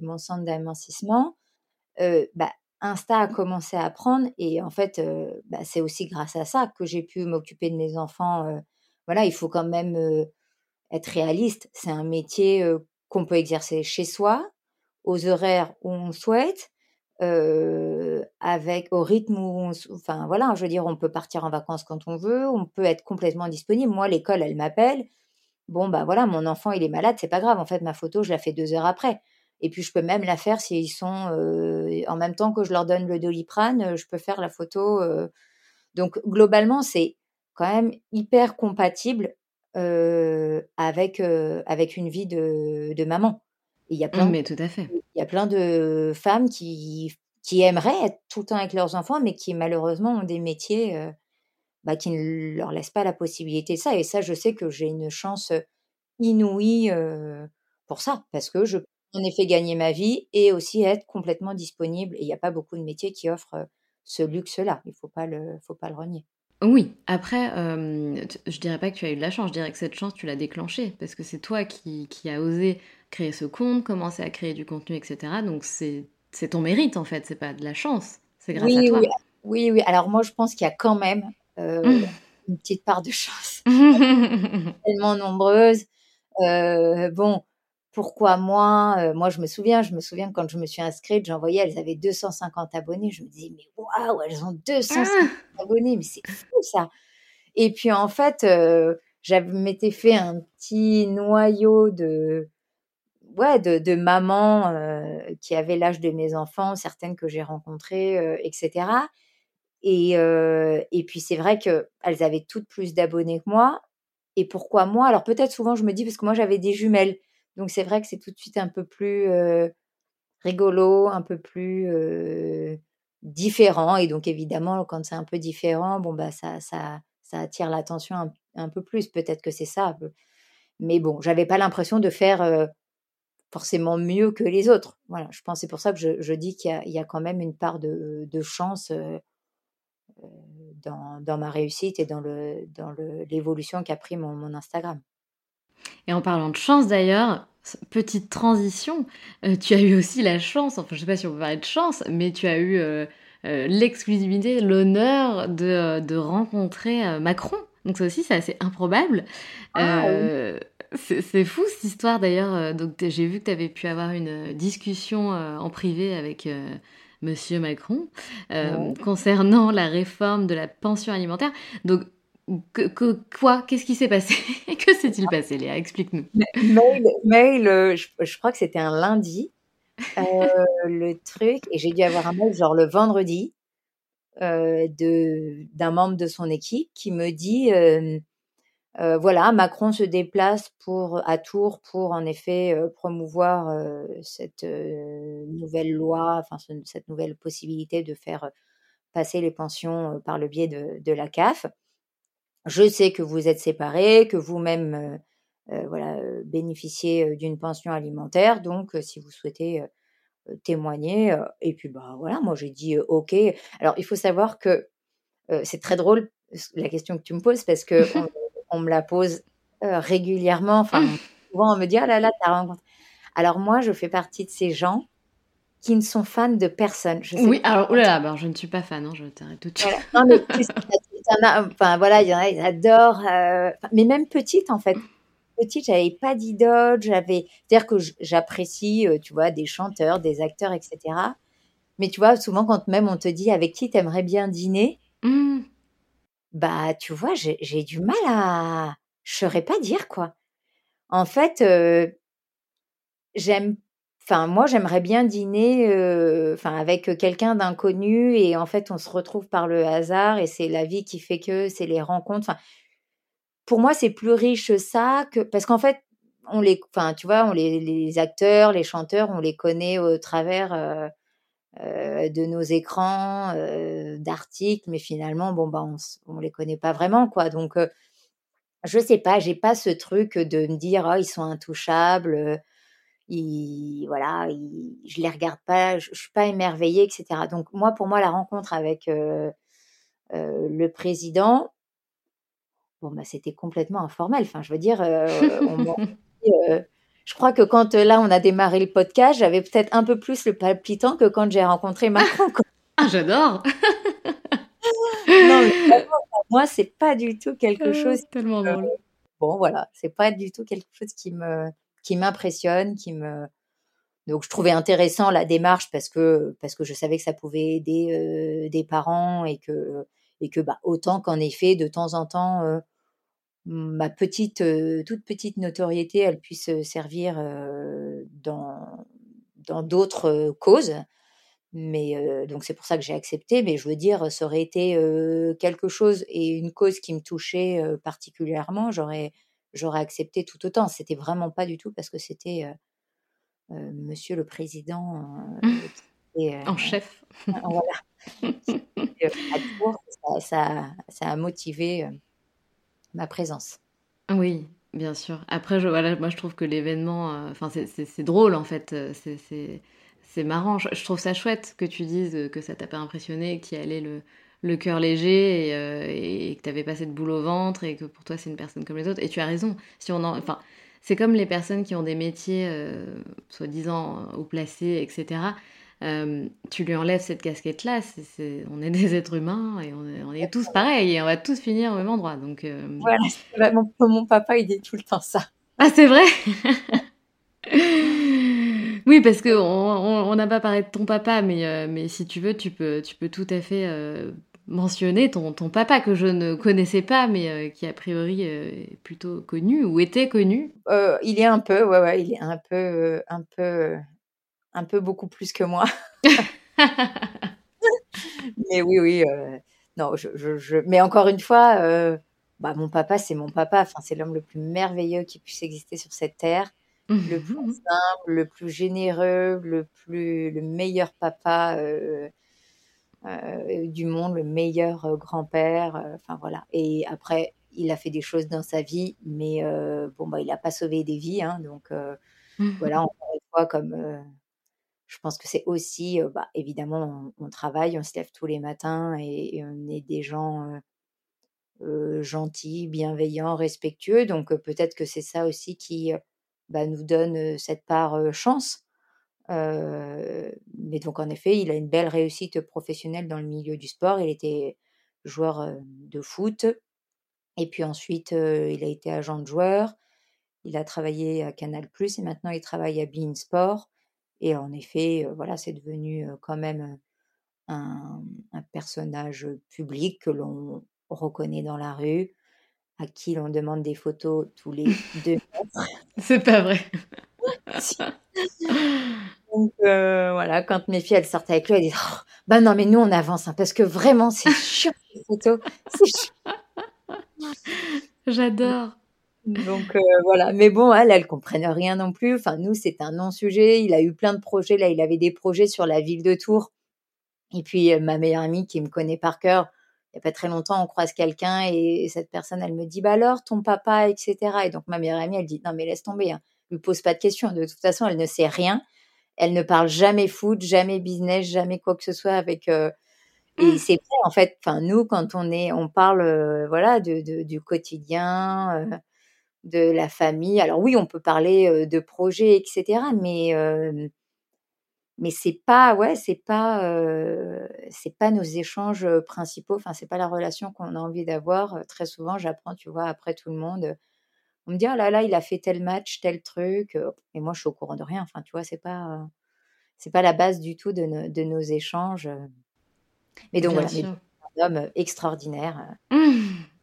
mon centre d'amincissement, bah, Insta a commencé à prendre, et en fait, bah, c'est aussi grâce à ça que j'ai pu m'occuper de mes enfants. Voilà, il faut quand même être réaliste, c'est un métier qu'on peut exercer chez soi, aux horaires où on souhaite, avec au rythme où on, enfin voilà, je veux dire, on peut partir en vacances quand on veut, on peut être complètement disponible. Moi, l'école, elle m'appelle. Bon, bah voilà, mon enfant, il est malade, c'est pas grave. En fait, ma photo, je la fais deux heures après. Et puis, je peux même la faire s'ils sont en même temps que je leur donne le doliprane, je peux faire la photo. Donc, globalement, c'est quand même hyper compatible avec, avec une vie de, de maman. il y a plein, mais tout à fait. Il y a plein de femmes qui, qui aimeraient être tout le temps avec leurs enfants, mais qui malheureusement ont des métiers bah, qui ne leur laissent pas la possibilité de ça. Et ça, je sais que j'ai une chance inouïe pour ça, parce que je peux en effet gagner ma vie et aussi être complètement disponible. Et il n'y a pas beaucoup de métiers qui offrent ce luxe-là. Il ne faut, pas le, faut pas le renier. Oui, après, euh, je dirais pas que tu as eu de la chance, je dirais que cette chance, tu l'as déclenchée, parce que c'est toi qui, qui as osé créer ce compte, commencer à créer du contenu, etc. Donc c'est ton mérite, en fait, c'est pas de la chance, c'est grâce à toi. Oui, oui, oui. Alors moi, je pense qu'il y a quand même euh, une petite part de chance, tellement nombreuse. Euh, bon, pourquoi moi euh, Moi, je me souviens, je me souviens quand je me suis inscrite, j'envoyais, elles avaient 250 abonnés. Je me disais, mais waouh, elles ont 250 ah! abonnés, mais c'est fou ça. Et puis en fait, euh, j'avais m'étais fait un petit noyau de ouais de, de mamans euh, qui avaient l'âge de mes enfants, certaines que j'ai rencontrées, etc. Et, et puis c'est vrai que elles avaient toutes plus d'abonnés que moi. Et pourquoi moi? Alors peut-être souvent je me dis parce que moi j'avais des jumelles. Donc c'est vrai que c'est tout de suite un peu plus rigolo, un peu plus différent. Et donc évidemment, quand c'est un peu différent, bon bah ça, attire l'attention un, peu plus. Peut-être que c'est ça. Mais bon, j'avais pas l'impression de faire forcément mieux que les autres. Voilà, je pense c'est pour ça que je, dis qu'il y, a quand même une part de, chance dans, ma réussite et dans l'évolution qu'a pris mon Instagram. Et en parlant de chance d'ailleurs, petite transition, tu as eu aussi la chance, enfin je sais pas si on peut parler de chance, mais tu as eu l'exclusivité, l'honneur de, rencontrer Macron. Donc ça aussi c'est assez improbable. Ah, c'est fou cette histoire d'ailleurs. Donc j'ai vu que tu avais pu avoir une discussion en privé avec Monsieur Macron concernant la réforme de la pension alimentaire. Donc que, quoi? Qu'est-ce qui s'est passé? Que s'est-il passé, Léa? Explique-nous. Mail, mail euh, je, crois que c'était un lundi, euh, le truc, et j'ai dû avoir un mail genre le vendredi euh, de d'un membre de son équipe qui me dit voilà, Macron se déplace pour à Tours pour en effet promouvoir cette nouvelle loi, enfin cette nouvelle possibilité de faire passer les pensions par le biais de, de la CAF je sais que vous êtes séparés, que vous-même euh, euh, voilà, euh, bénéficiez d'une pension alimentaire. Donc, si vous souhaitez témoigner, et puis bah voilà, moi j'ai dit OK. Alors, il faut savoir que c'est très drôle la question que tu me poses parce que on, me la pose régulièrement. Enfin, souvent on me dit ah là là, t'as rencontré. Alors moi, je fais partie de ces gens qui ne sont fans de personne. oui, alors, oh là là, je ne suis pas fan, hein, je t'arrête tout de suite. Non, mais enfin voilà, il y en a, ils adorent. Euh, mais même petite, en fait. Petite, j'avais pas d'idole, j'avais. C'est-à-dire que j'apprécie, euh, tu vois, des chanteurs, des acteurs, etc. Mais tu vois, souvent, quand même on te dit avec qui t'aimerais bien dîner, mmh. bah, tu vois, j'ai du mal à. Je saurais pas dire quoi. En fait, euh, j'aime Enfin, moi, j'aimerais bien dîner, enfin, avec quelqu'un d'inconnu et en fait, on se retrouve par le hasard et c'est la vie qui fait que, c'est les rencontres. Pour moi, c'est plus riche ça que parce qu'en fait, on les, enfin, tu vois, on les, acteurs, les chanteurs, on les connaît au travers de nos écrans, d'articles, mais finalement, bon, bah, on, on les connaît pas vraiment, quoi. Donc, je sais pas, j'ai pas ce truc de me dire, oh, ils sont intouchables ils, voilà, je les regarde pas, je, suis pas émerveillée, etc. Donc moi, pour moi, la rencontre avec euh, euh, le président, bon bah c'était complètement informel. Enfin, je veux dire, euh, je crois que quand là on a démarré le podcast, j'avais peut-être un peu plus le palpitant que quand j'ai rencontré Macron. ah, j'adore. non, mais moi, c'est pas du tout quelque ah, chose. Tellement drôle. Bon, voilà, c'est pas du tout quelque chose qui me qui m'impressionne, qui me donc je trouvais intéressant la démarche parce que parce que je savais que ça pouvait aider euh, des parents et que et que bah autant qu'en effet de temps en temps euh, ma petite euh, toute petite notoriété elle puisse servir dans dans d'autres causes. Mais donc c'est pour ça que j'ai accepté. Mais je veux dire ça aurait été quelque chose et une cause qui me touchait particulièrement. J'aurais j'aurais accepté tout autant. C'était vraiment pas du tout parce que c'était euh, euh, Monsieur le Président mmh. en chef. voilà. ça, ça, a motivé ma présence. Oui, bien sûr. Après, je, voilà, moi je trouve que l'événement, enfin c'est drôle en fait. C'est marrant. Je, trouve ça chouette que tu dises que ça t'a pas impressionné, qu'il y allait le le cœur léger euh, et, que pas cette boule au ventre et que pour toi c'est une personne comme les autres. Et tu as raison. Si on enfin, c'est comme les personnes qui ont des métiers euh, soi-disant haut placés, etc. Euh, tu lui enlèves cette casquette-là, on est des êtres humains et on est, tous pareils et on va tous finir au même endroit. Donc, voilà, mon, mon, papa il dit tout le temps ça. Ah, c'est vrai? Oui, parce qu'on on n'a pas parlé de ton papa, mais, mais si tu veux, tu peux, tu peux tout à fait mentionner ton, ton papa que je ne connaissais pas, mais euh, qui a priori euh, est plutôt connu ou était connu. Euh, il est un peu, ouais, ouais, il est un peu, un peu, un peu beaucoup plus que moi. mais oui, oui, non, je, je, mais encore une fois, bah, mon papa, c'est mon papa. Enfin, c'est l'homme le plus merveilleux qui puisse exister sur cette terre. Le plus mmh simple, le plus généreux, le plus, le meilleur papa euh, du monde, le meilleur euh, grand-père. Euh, enfin voilà. Et après, il a fait des choses dans sa vie, mais bon, bah, il n'a pas sauvé des vies. Hein, donc mmh voilà, encore une fois, comme je pense que c'est aussi, bah, évidemment, on, travaille, on se lève tous les matins et, on est des gens gentil, bienveillant, respectueux. Donc peut-être que c'est ça aussi qui bah, nous donne cette part chance. Mais donc en effet, il a une belle réussite professionnelle dans le milieu du sport. Il était joueur de foot. Et puis ensuite, il a été agent de joueur. Il a travaillé à Canal+, et maintenant il travaille à Bein Sport. Et en effet, voilà, c'est devenu quand même un, personnage public que l'on reconnaît dans la rue, à qui l'on demande des photos tous les deux. C'est pas vrai. Donc voilà, quand mes filles elles sortent avec lui, elles disent oh, Bah non, mais nous on avance, hein, parce que vraiment c'est chiant ces photos. J'adore. Donc voilà, mais bon, elles, elles comprennent rien non plus. Enfin, nous, c'est un non-sujet. Il a eu plein de projets. Là, il avait des projets sur la ville de Tours. Et puis, ma meilleure amie qui me connaît par cœur, il n'y a pas très longtemps, on croise quelqu'un et cette personne, elle me dit, bah alors, ton papa, etc. Et donc, ma meilleure amie, elle dit, non, mais laisse tomber, hein. Lui pose pas de questions. De toute façon, elle ne sait rien. Elle ne parle jamais foot, jamais business, jamais quoi que ce soit avec. et mmh. c'est vrai, en fait. Enfin, nous, quand on est, on parle, voilà, de, du quotidien, de la famille. Alors oui, on peut parler de projets, etc. Mais mais c'est pas ouais c'est pas c'est pas nos échanges principaux enfin c'est pas la relation qu'on a envie d'avoir très souvent j'apprends tu vois après tout le monde on me dit ah là là il a fait tel match tel truc et moi je suis au courant de rien enfin tu vois c'est pas c'est pas la base du tout de, de nos échanges mais donc voilà un homme extraordinaire mmh.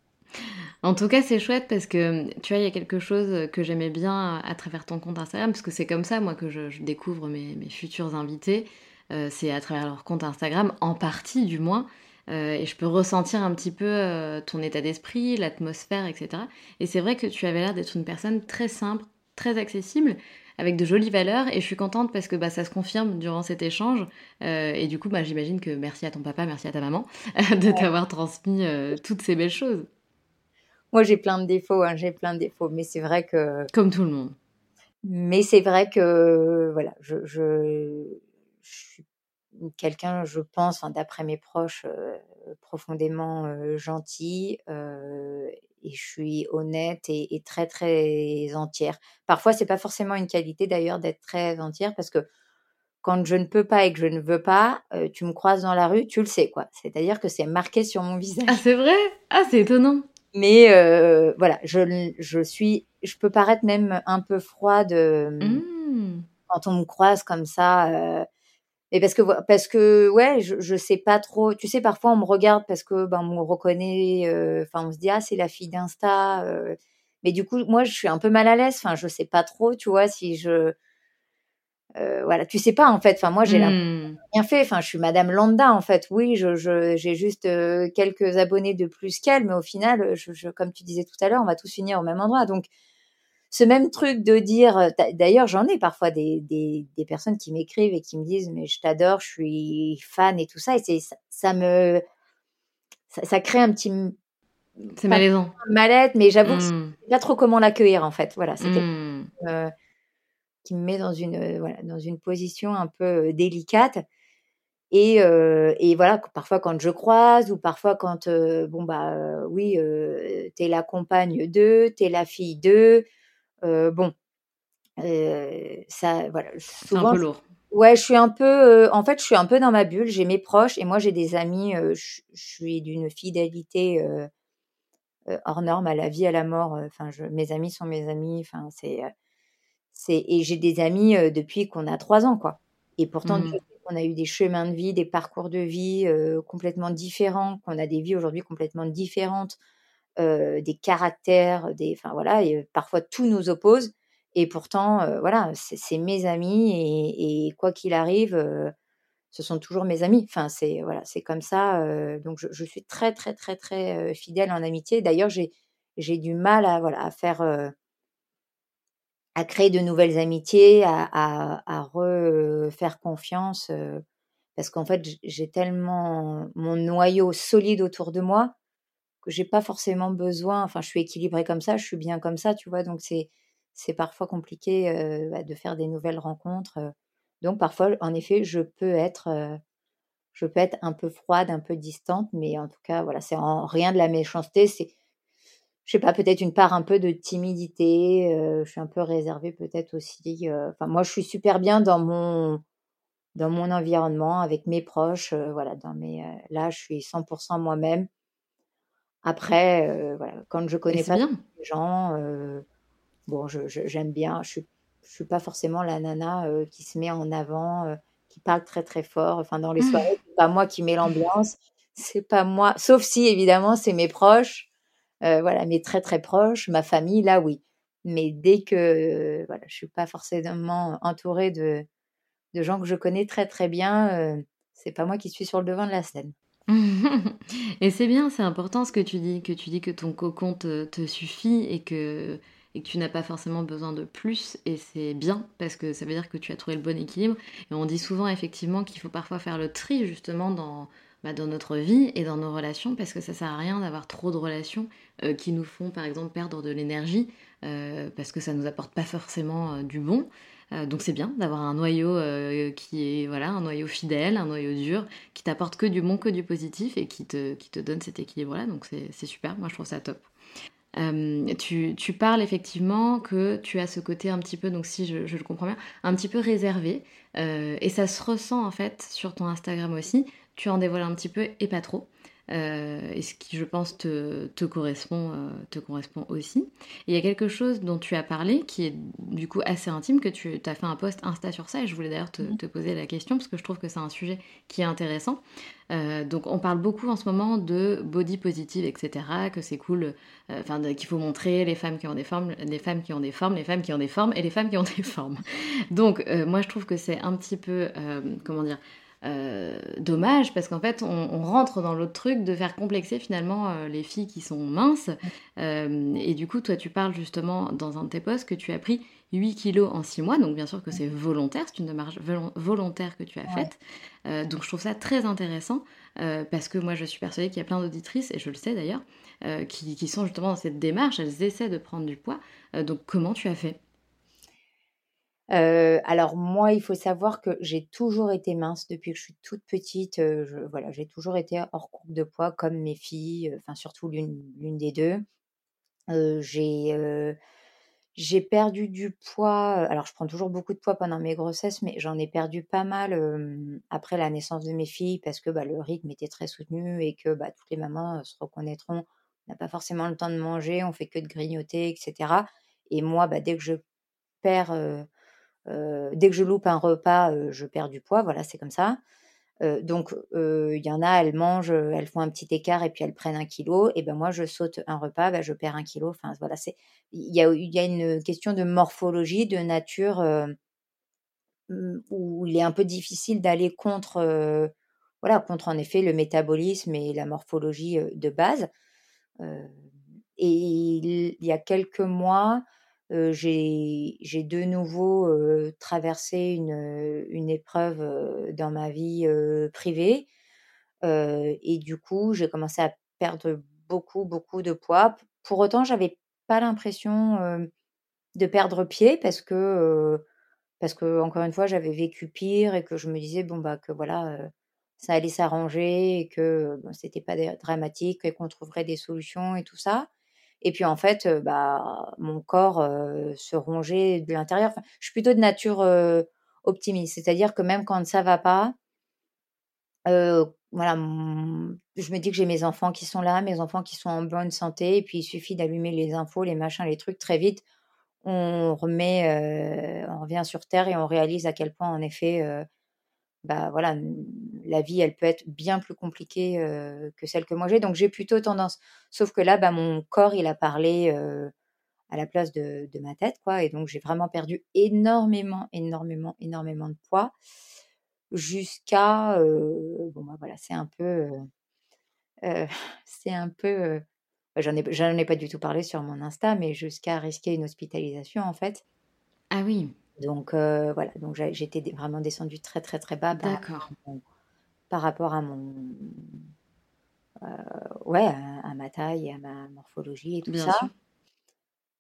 En tout cas, c'est chouette parce que tu vois, il y a quelque chose que j'aimais bien à, travers ton compte Instagram, parce que c'est comme ça, moi, que je, découvre mes, futurs invités. Euh, c'est à travers leur compte Instagram, en partie du moins. Euh, et je peux ressentir un petit peu euh, ton état d'esprit, l'atmosphère, etc. Et c'est vrai que tu avais l'air d'être une personne très simple, très accessible, avec de jolies valeurs. Et je suis contente parce que bah, ça se confirme durant cet échange. et du coup, bah, j'imagine que merci à ton papa, merci à ta maman de t'avoir transmis toutes ces belles choses. Moi, j'ai plein de défauts, hein, j'ai plein de défauts, mais c'est vrai que. Comme tout le monde. Mais c'est vrai que, voilà, je, je, suis quelqu'un, je pense, d'après mes proches, euh, profondément euh, gentil, et je suis honnête et, très, très entière. Parfois, c'est pas forcément une qualité d'ailleurs d'être très entière, parce que quand je ne peux pas et que je ne veux pas, tu me croises dans la rue, tu le sais, quoi. C'est-à-dire que c'est marqué sur mon visage. Ah, c'est vrai? Ah, c'est étonnant. Mais voilà, je, je suis, je peux paraître même un peu froide mmh. quand on me croise comme ça. Euh, et parce que parce que ouais, je, je sais pas trop. Tu sais, parfois on me regarde parce que ben on me reconnaît. Euh, enfin, on se dit ah c'est la fille d'Insta. Euh. mais du coup, moi je suis un peu mal à l'aise. Enfin, je sais pas trop. Tu vois, si je euh, voilà, tu sais pas en fait. Enfin, moi, j'ai mmh. rien fait. Enfin, je suis Madame Lambda en fait. Oui, je, j'ai juste quelques abonnés de plus qu'elle, mais au final, je, comme tu disais tout à l'heure, on va tous finir au même endroit. Donc, ce même truc de dire, euh, d'ailleurs, j'en ai parfois des, des, des, personnes qui m'écrivent et qui me disent, mais je t'adore, je suis fan et tout ça, et c'est ça, me ça, crée un petit c'est malaisant. Mal-être, mais j'avoue que je mmh. sais pas trop comment l'accueillir en fait. Voilà, c'était mmh qui me met dans une, euh, voilà, dans une position un peu euh, délicate. Et, euh, et, voilà, parfois quand je croise ou parfois quand, bon, bah oui, t'es la compagne d'eux, t'es la fille d'eux, bon, ça, voilà. C'est un peu lourd. Ouais, je suis un peu, en fait, je suis un peu dans ma bulle. J'ai mes proches et moi j'ai des amis. je, suis d'une fidélité hors norme à la vie, à la mort. Enfin, mes amis sont mes amis. Enfin, c'est et j'ai des amis depuis qu'on a trois ans, quoi. Et pourtant, mmh. on a eu des chemins de vie, des parcours de vie complètement différents, qu'on a des vies aujourd'hui complètement différentes, des caractères, des, enfin voilà, et parfois tout nous oppose. Et pourtant, voilà, c'est mes amis et, quoi qu'il arrive, ce sont toujours mes amis. Enfin, c'est voilà, c'est comme ça. donc, je, suis très, très, très, très fidèle en amitié. D'ailleurs, j'ai du mal à voilà à faire à créer de nouvelles amitiés, à, à, refaire confiance, euh, parce qu'en fait, j'ai tellement mon noyau solide autour de moi que j'ai pas forcément besoin. Enfin, je suis équilibrée comme ça, je suis bien comme ça, tu vois. Donc c'est c'est parfois compliqué euh, bah, de faire des nouvelles rencontres. Euh. Donc parfois, en effet, je peux être je peux être un peu froide, un peu distante, mais en tout cas, voilà, c'est en rien de la méchanceté, c'est je sais pas, peut-être une part un peu de timidité, je suis un peu réservée peut-être aussi, enfin moi je suis super bien dans mon dans mon environnement avec mes proches, voilà, dans mes là je suis 100% moi-même. Après, voilà, quand je connais pas les gens, bon, je j'aime bien, je suis je suis pas forcément la nana, qui se met en avant, qui parle très, très fort. Enfin dans les soirées, c'est pas moi qui mets l'ambiance, c'est pas moi sauf si évidemment c'est mes proches. Euh, voilà, mes très très proches, ma famille, là oui. Mais dès que voilà, je suis pas forcément entourée de, de gens que je connais très très bien, euh, c'est pas moi qui suis sur le devant de la scène. et c'est bien, c'est important ce que tu dis, que tu dis que ton cocon te, suffit et que, et que tu n'as pas forcément besoin de plus. Et c'est bien parce que ça veut dire que tu as trouvé le bon équilibre. Et on dit souvent effectivement qu'il faut parfois faire le tri justement dans, bah, dans notre vie et dans nos relations parce que ça sert à rien d'avoir trop de relations euh, qui nous font par exemple perdre de l'énergie euh, parce que ça nous apporte pas forcément euh, du bon. Donc c'est bien d'avoir un noyau qui est voilà un noyau fidèle, un noyau dur qui t'apporte que du bon, que du positif et qui te, donne cet équilibre là. Donc c'est super, moi je trouve ça top. tu, tu, parles effectivement que tu as ce côté un petit peu, donc si je, je le comprends bien, un petit peu réservé, et ça se ressent en fait sur ton Instagram aussi tu en dévoiles un petit peu et pas trop. Euh, et ce qui, je pense, te, te correspond, euh, te correspond aussi. il y a quelque chose dont tu as parlé qui est du coup assez intime, que tu as fait un post Insta sur ça, et je voulais d'ailleurs te, te, poser la question, parce que je trouve que c'est un sujet qui est intéressant. Euh, donc on parle beaucoup en ce moment de body positive, etc., que c'est cool, enfin qu'il faut montrer les femmes qui ont des formes, les femmes qui ont des formes, les femmes qui ont des formes, et les femmes qui ont des formes. Donc moi je trouve que c'est un petit peu, comment dire, euh, dommage parce qu'en fait on, rentre dans l'autre truc de faire complexer finalement euh, les filles qui sont minces. Euh, et du coup toi tu parles justement dans un de tes posts que tu as pris 8 kilos en 6 mois. Donc bien sûr que c'est volontaire c'est une démarche volontaire que tu as faite. Donc je trouve ça très intéressant parce que moi je suis persuadée qu'il y a plein d'auditrices et je le sais d'ailleurs qui, qui, sont justement dans cette démarche. Elles essaient de prendre du poids. Donc comment tu as fait? Euh, alors moi, il faut savoir que j'ai toujours été mince depuis que je suis toute petite. Euh, voilà, j'ai toujours été hors courbe de poids comme mes filles, euh, enfin surtout l'une des deux. j'ai j'ai perdu du poids. Alors je prends toujours beaucoup de poids pendant mes grossesses, mais j'en ai perdu pas mal après la naissance de mes filles parce que bah, le rythme était très soutenu et que bah, toutes les mamans se reconnaîtront. On n'a pas forcément le temps de manger, on fait que de grignoter, etc. Et moi, bah, dès que je perds dès que je loupe un repas, je perds du poids, voilà, c'est comme ça. donc, il y en a, elles mangent, elles font un petit écart et puis elles prennent un kilo. Et ben moi, je saute un repas, ben, je perds un kilo. Enfin, voilà, c'est il y a, une question de morphologie, de nature mmh, où il est un peu difficile d'aller contre, voilà, contre en effet le métabolisme et la morphologie de base. et il y a quelques mois, j'ai de nouveau traversé une, épreuve dans ma vie privée. et du coup, j'ai commencé à perdre beaucoup, beaucoup de poids. Pour autant, j'avais pas l'impression de perdre pied parce que, parce que, encore une fois, j'avais vécu pire et que je me disais, bon, bah, que voilà, ça allait s'arranger et que bon, c'était pas dramatique et qu'on trouverait des solutions et tout ça. Et puis en fait, bah, mon corps se rongeait de l'intérieur. je suis plutôt de nature optimiste, c'est-à-dire que même quand ça va pas, voilà, je me dis que j'ai mes enfants qui sont là, mes enfants qui sont en bonne santé, et puis il suffit d'allumer les infos, les machins, les trucs très vite. On remet, on revient sur terre et on réalise à quel point en effet bah voilà, la vie, elle peut être bien plus compliquée que celle que moi j'ai. Donc j'ai plutôt tendance, sauf que là, bah, mon corps, il a parlé à la place de, ma tête, quoi. Et donc j'ai vraiment perdu énormément, énormément, énormément de poids jusqu'à, bon bah voilà, c'est un peu, c'est un peu, bah, j'en ai, j'en ai pas du tout parlé sur mon Insta, mais jusqu'à risquer une hospitalisation en fait. Ah oui. Donc voilà, donc j'étais vraiment descendue très très très bas par, par rapport à mon ouais à, ma taille et à ma morphologie et tout ça.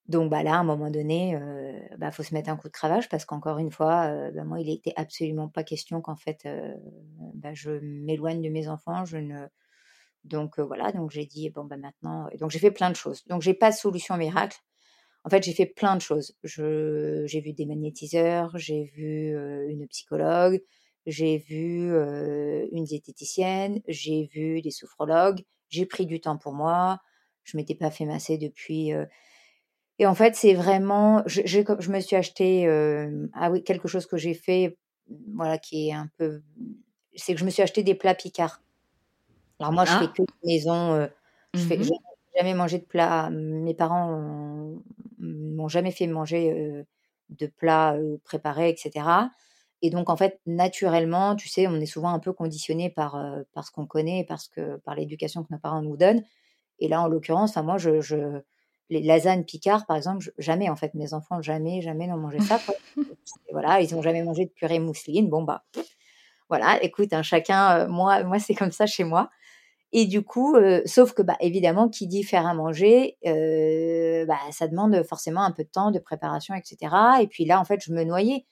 Donc bah là, à un moment donné, il bah, faut se mettre un coup de cravache parce qu'encore une fois, bah, moi, il n'était absolument pas question qu'en fait, bah, je m'éloigne de mes enfants. Je ne... Donc voilà, donc j'ai dit, bon, bah maintenant, donc j'ai fait plein de choses. Donc j'ai pas de solution miracle. En fait, j'ai fait plein de choses. j'ai vu des magnétiseurs, j'ai vu une psychologue, j'ai vu une diététicienne, j'ai vu des sophrologues, j'ai pris du temps pour moi. Je m'étais pas fait masser depuis. Et en fait, c'est vraiment, je, je, me suis acheté, ah oui, quelque chose que j'ai fait, voilà, qui est un peu, c'est que je me suis acheté des plats picards. Alors moi, je fais ah. que maison. je fais, mmh jamais mangé de plat. Mes parents m'ont jamais fait manger de plats préparés, etc. Et donc, en fait, naturellement, tu sais, on est souvent un peu conditionné par, par ce qu'on connaît, parce que, par l'éducation que nos parents nous donnent. Et là, en l'occurrence, moi, je, je, les lasagnes Picard, par exemple, jamais, en fait, mes enfants, jamais, jamais n'ont mangé ça. voilà, ils n'ont jamais mangé de purée mousseline. Bon, bah, voilà, écoute, hein, chacun, moi, moi c'est comme ça chez moi. Et du coup, euh, sauf que bah, évidemment, qui dit faire à manger, euh, bah, ça demande forcément un peu de temps de préparation, etc. Et puis là, en fait, je me noyais.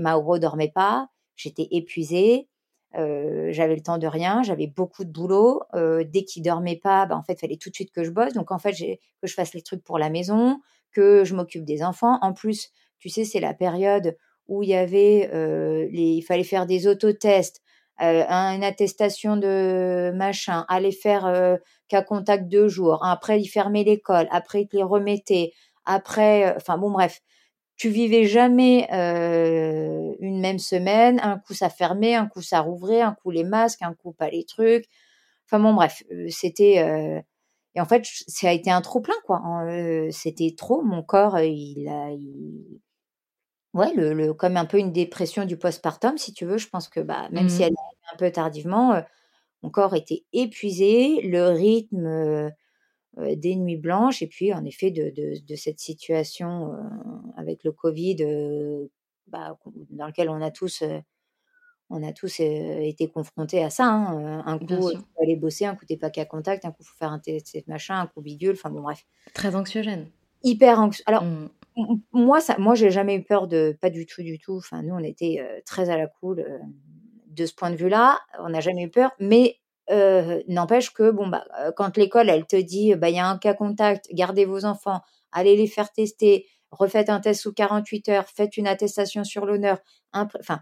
Mauro dormait pas, j'étais épuisée, euh, j'avais le temps de rien, j'avais beaucoup de boulot. dès qu'il dormait pas, bah, en fait, fallait tout de suite que je bosse. Donc en fait, que je fasse les trucs pour la maison, que je m'occupe des enfants. En plus, tu sais, c'est la période où il y avait, les, il fallait faire des autotests euh, une attestation de machin, aller faire euh, cas contact deux jours, après il fermait l'école, après il te les remettait, après, euh, enfin bon bref, tu vivais jamais une même semaine, un coup ça fermait, un coup ça rouvrait, un coup les masques, un coup pas les trucs, enfin bon bref, c'était et en fait ça a été un trop plein quoi, hein, c'était trop, mon corps il a il, Ouais, le, comme un peu une dépression du postpartum, si tu veux. Je pense que bah, même si mmh. elle est un peu tardivement, mon corps était épuisé, le rythme des nuits blanches, et puis en effet de, de, cette situation avec le Covid bah, dans lequel on a tous, on a tous été confrontés à ça. Hein, un coup, il faut aller bosser, un coup, t'es pas qu'à contact, un coup, il faut faire un test machin, un coup, bidule, enfin bon, bref. Très anxiogène. Hyper anxieux. Alors, mmh moi, ça, moi, j'ai jamais eu peur de, pas du tout, du tout. Enfin, nous, on était très à la cool de ce point de vue-là. On n'a jamais eu peur, mais n'empêche que bon, bah, quand l'école, elle te dit, bah, il y a un cas contact, gardez vos enfants, allez les faire tester, refaites un test sous 48 heures, faites une attestation sur l'honneur. Enfin,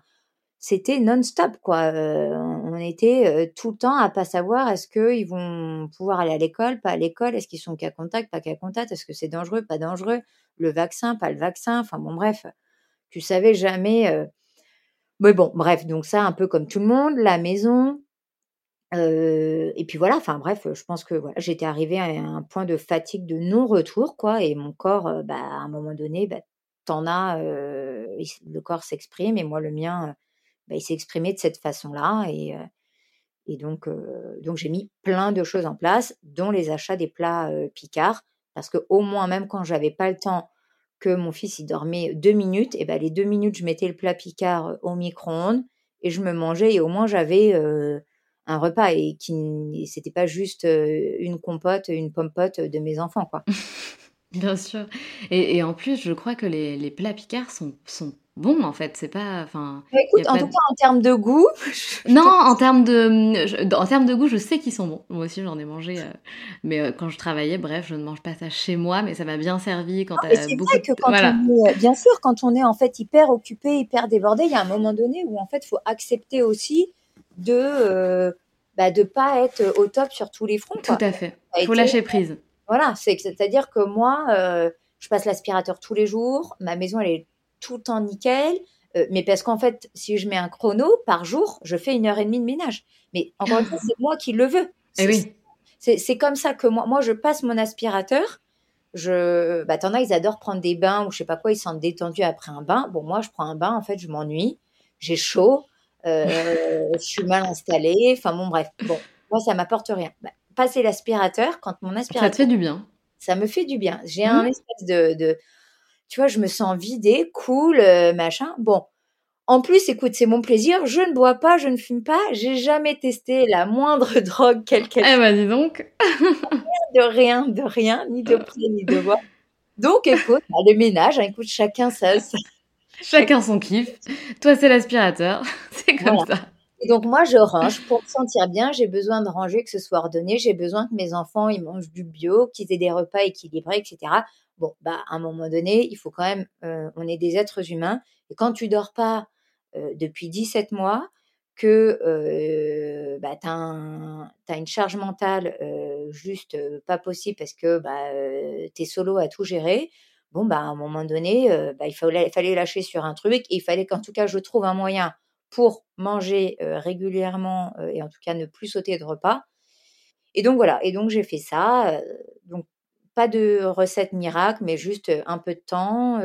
c'était non-stop, quoi. on était tout le temps à pas savoir est-ce qu'ils vont pouvoir aller à l'école, pas à l'école, est-ce qu'ils sont cas contact, pas cas contact, est-ce que c'est dangereux, pas dangereux, le vaccin, pas le vaccin, enfin bon, bref, tu savais jamais. Mais bon, bref, donc ça, un peu comme tout le monde, la maison. et puis voilà, enfin bref, je pense que voilà, j'étais arrivée à un point de fatigue de non-retour, quoi, et mon corps, bah, à un moment donné, bah, t'en as, le corps s'exprime, et moi, le mien bah, il s'est exprimé de cette façon-là. Et, et donc, donc j'ai mis plein de choses en place, dont les achats des plats Picard, parce que au moins, même quand j'avais pas le temps que mon fils il dormait deux minutes, et ben les deux minutes, je mettais le plat Picard au micro-ondes et je me mangeais, et au moins j'avais un repas et qui c'était pas juste une compote, une pompote de mes enfants, quoi. Bien sûr. Et, en plus, je crois que les, les plats Picard sont, sont bon en fait c'est pas enfin bah, écoute en tout cas en termes de goût non en termes de en termes de goût je sais qu'ils sont bons. Moi aussi j'en ai mangé euh, mais euh, quand je travaillais bref je ne mange pas ça chez moi mais ça m'a bien servi quand c'est vrai que quand on est, bien sûr quand on est en fait hyper occupé hyper débordé il y a un moment donné où en fait faut accepter aussi de euh, bah, de pas être au top sur tous les fronts tout à fait. Il faut lâcher prise. Voilà c'est c'est à dire que moi je passe l'aspirateur tous les jours ma maison elle est tout le temps nickel. Euh, mais parce qu'en fait, si je mets un chrono par jour, je fais une heure et demie de ménage. Mais encore une fois, c'est moi qui le veux. Eh oui. C'est comme ça que moi, moi, je passe mon aspirateur. Je, bah, t'en as, ils adorent prendre des bains ou je sais pas quoi, ils sont détendus après un bain. Bon, moi, je prends un bain, en fait, je m'ennuie, j'ai chaud, euh, je suis mal installée. Enfin, bon, bref. Bon, moi, ça m'apporte rien. Bah, passer l'aspirateur, quand mon aspirateur. Ça te fait du bien. Ça me fait du bien. J'ai un mmh. espèce de, de tu vois, je me sens vidée, cool, euh, machin. Bon, en plus, écoute, c'est mon plaisir. Je ne bois pas, je ne fume pas. J'ai jamais testé la moindre drogue, quelle qu'elle soit. Eh ben, dis donc. de rien, de rien, ni de près, ni de voix. Donc, écoute, bah, le ménage, hein, écoute, chacun ça. Chacun son kiff. Toi, c'est l'aspirateur. c'est comme ça. Et donc, moi, je range pour me sentir bien. J'ai besoin de ranger, que ce soit ordonné. J'ai besoin que mes enfants, ils mangent du bio, qu'ils aient des repas équilibrés, etc. Bon, bah, à un moment donné, il faut quand même, euh, on est des êtres humains. Et quand tu dors pas euh, depuis 17 mois, que euh, bah, tu as, une charge mentale juste pas possible parce que bah, tu es solo à tout gérer, bon, bah, à un moment donné, bah, il, fallait, fallait lâcher sur un truc et il fallait qu'en tout cas je trouve un moyen pour manger régulièrement et en tout cas ne plus sauter de repas. Et donc voilà, et donc j'ai fait ça. donc pas de recette miracle, mais juste un peu de temps.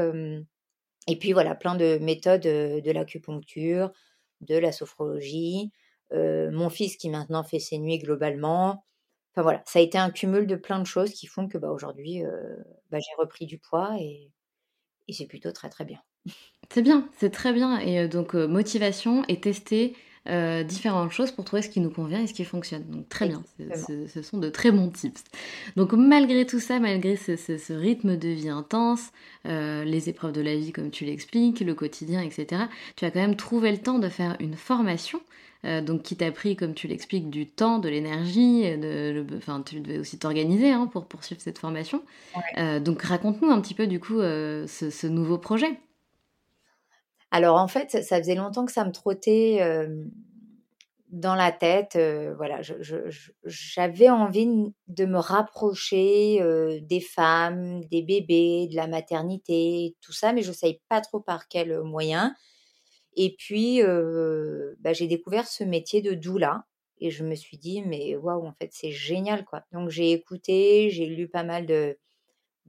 et puis voilà, plein de méthodes de l'acupuncture, de la sophrologie, mon fils qui maintenant fait ses nuits globalement. Enfin voilà, ça a été un cumul de plein de choses qui font que bah, aujourd'hui, bah, j'ai repris du poids et, et c'est plutôt très très bien. C'est bien, c'est très bien. Et donc, motivation et tester différentes choses pour trouver ce qui nous convient et ce qui fonctionne. Donc, très bien. Ce sont de très bons tips. Donc, malgré tout ça, malgré ce, rythme de vie intense, les épreuves de la vie, comme tu l'expliques, le quotidien, etc., tu as quand même trouvé le temps de faire une formation. donc qui t'a pris, comme tu l'expliques, du temps, de l'énergie, de, enfin tu devais aussi t'organiser hein, pour poursuivre cette formation. donc raconte-nous un petit peu du coup ce nouveau projet. Alors en fait, ça faisait longtemps que ça me trottait dans la tête. voilà, j'avais envie de me rapprocher des femmes, des bébés, de la maternité, tout ça, mais je ne savais pas trop par quel moyen. Et puis, bah, j'ai découvert ce métier de doula. Et je me suis dit, mais waouh, en fait, c'est génial, quoi. Donc, j'ai écouté, j'ai lu pas mal de,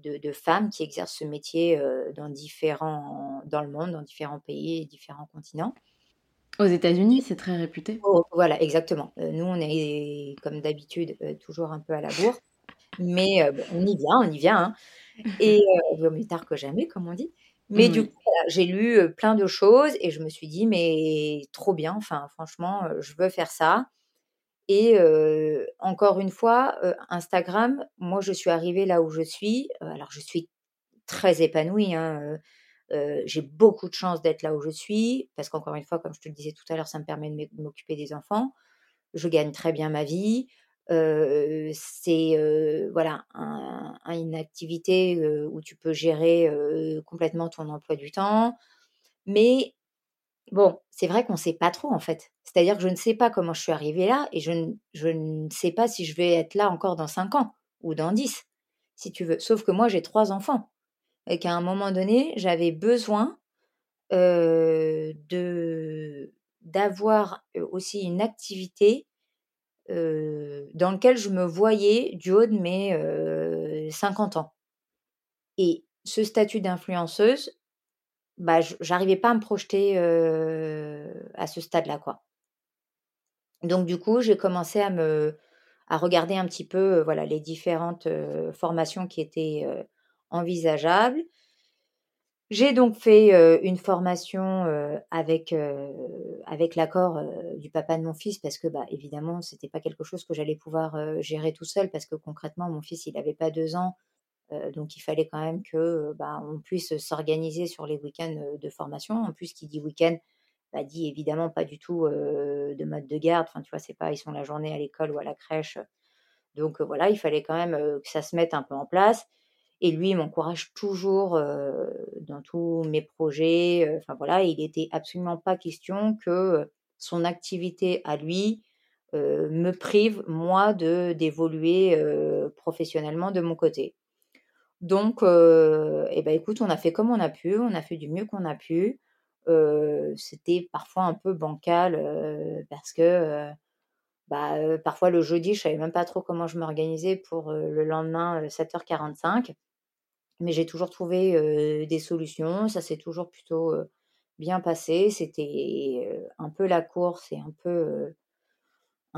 de, femmes qui exercent ce métier dans, différents, dans le monde, dans différents pays et différents continents. Aux États-Unis, c'est très réputé. Oh, voilà, exactement. nous, on est, comme d'habitude, toujours un peu à la bourre. Mais on y vient, on y vient. Hein. Et vaut mieux tard que jamais, comme on dit. Mais du coup, j'ai lu plein de choses et je me suis dit, mais trop bien, enfin, franchement, je veux faire ça. Et encore une fois, Instagram, moi, je suis arrivée là où je suis. alors, je suis très épanouie. Hein, j'ai beaucoup de chance d'être là où je suis, parce qu'encore une fois, comme je te le disais tout à l'heure, ça me permet de m'occuper des enfants. Je gagne très bien ma vie. c'est voilà une activité où tu peux gérer complètement ton emploi du temps. Mais Bon, c'est vrai qu'on ne sait pas trop en fait. C'est-à-dire que je ne sais pas comment je suis arrivée là et je ne, je ne sais pas si je vais être là encore dans 5 ans ou dans 10, si tu veux. Sauf que moi, j'ai trois enfants et qu'à un moment donné, j'avais besoin euh, de d'avoir aussi une activité euh, dans laquelle je me voyais du haut de mes 50 ans. Et ce statut d'influenceuse, bah, j'arrivais pas à me projeter à ce stade-là, quoi. Donc du coup, j'ai commencé à me à regarder un petit peu, voilà, les différentes formations qui étaient envisageables. J'ai donc fait une formation avec avec l'accord du papa de mon fils parce que bah évidemment c'était pas quelque chose que j'allais pouvoir gérer tout seul parce que concrètement mon fils il n'avait pas deux ans donc il fallait quand même que bah, on puisse s'organiser sur les week-ends de formation. En plus, qui dit week-end, bah, dit évidemment pas du tout de mode de garde. Enfin, tu vois, c'est pas ils sont la journée à l'école ou à la crèche. Donc voilà, il fallait quand même que ça se mette un peu en place. Et lui, m'encourage toujours dans tous mes projets. Enfin voilà, il n'était absolument pas question que son activité à lui me prive moi de d'évoluer professionnellement de mon côté. Donc, eh ben, écoute, on a fait comme on a pu, on a fait du mieux qu'on a pu. c'était parfois un peu bancal parce que bah, parfois le jeudi, je savais même pas trop comment je m'organisais pour le lendemain 7h45. Mais j'ai toujours trouvé des solutions, ça s'est toujours plutôt bien passé. C'était un peu la course et un peu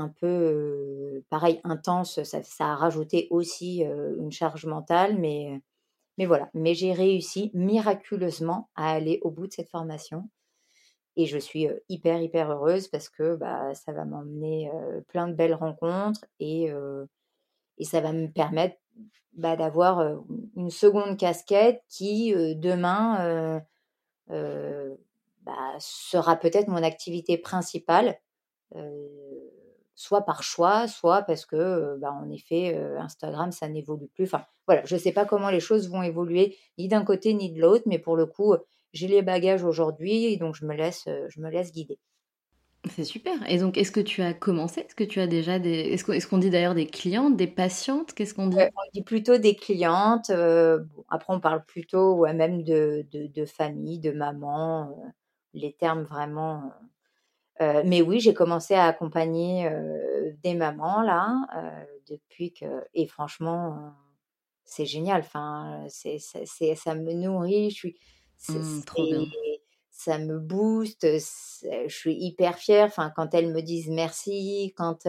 un peu pareil intense, ça, a rajouté aussi une charge mentale, mais, mais voilà. Mais j'ai réussi miraculeusement à aller au bout de cette formation et je suis hyper hyper heureuse parce que bah, ça va m'emmener plein de belles rencontres et, et ça va me permettre bah, d'avoir une seconde casquette qui, demain, bah, sera peut-être mon activité principale, soit par choix, soit parce que, bah, en effet, Instagram, ça n'évolue plus. Enfin, voilà, je ne sais pas comment les choses vont évoluer, ni d'un côté ni de l'autre, mais pour le coup, j'ai les bagages aujourd'hui, donc je me laisse, je me laisse guider. C'est super. Et donc, est-ce que tu as commencé? Est-ce que tu as déjà des... Est-ce qu'on dit d'ailleurs des clientes, des patientes? Qu'est-ce qu'on dit? On dit plutôt des clientes. après, on parle plutôt même de, de, de famille, de maman les termes vraiment. Euh, mais oui, j'ai commencé à accompagner des mamans là depuis que et franchement c'est génial. Enfin, c'est, c'est, ça me nourrit. Je suis, mmh, ça me booste. Je suis hyper fière. Enfin, quand elles me disent merci, quand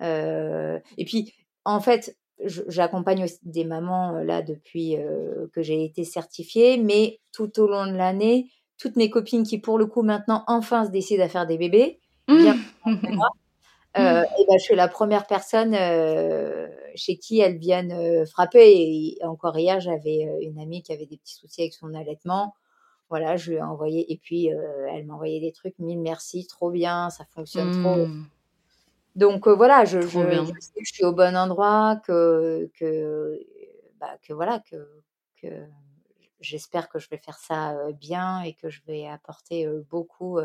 et puis en fait, j'accompagne aussi des mamans là depuis que j'ai été certifiée, mais tout au long de l'année, toutes mes copines qui, pour le coup, maintenant, enfin se décident à faire des bébés, bien euh, et ben, je suis la première personne euh, chez qui elles viennent euh, frapper. Et, encore hier, j'avais une amie qui avait des petits soucis avec son allaitement. Voilà, je lui ai envoyé, et puis elle m'a envoyé des trucs, mille merci, trop bien, ça fonctionne trop. Mmh. Donc voilà, je, je, sais que je suis au bon endroit, que, que, bah, que voilà, que, que j'espère que je vais faire ça bien et que je vais apporter beaucoup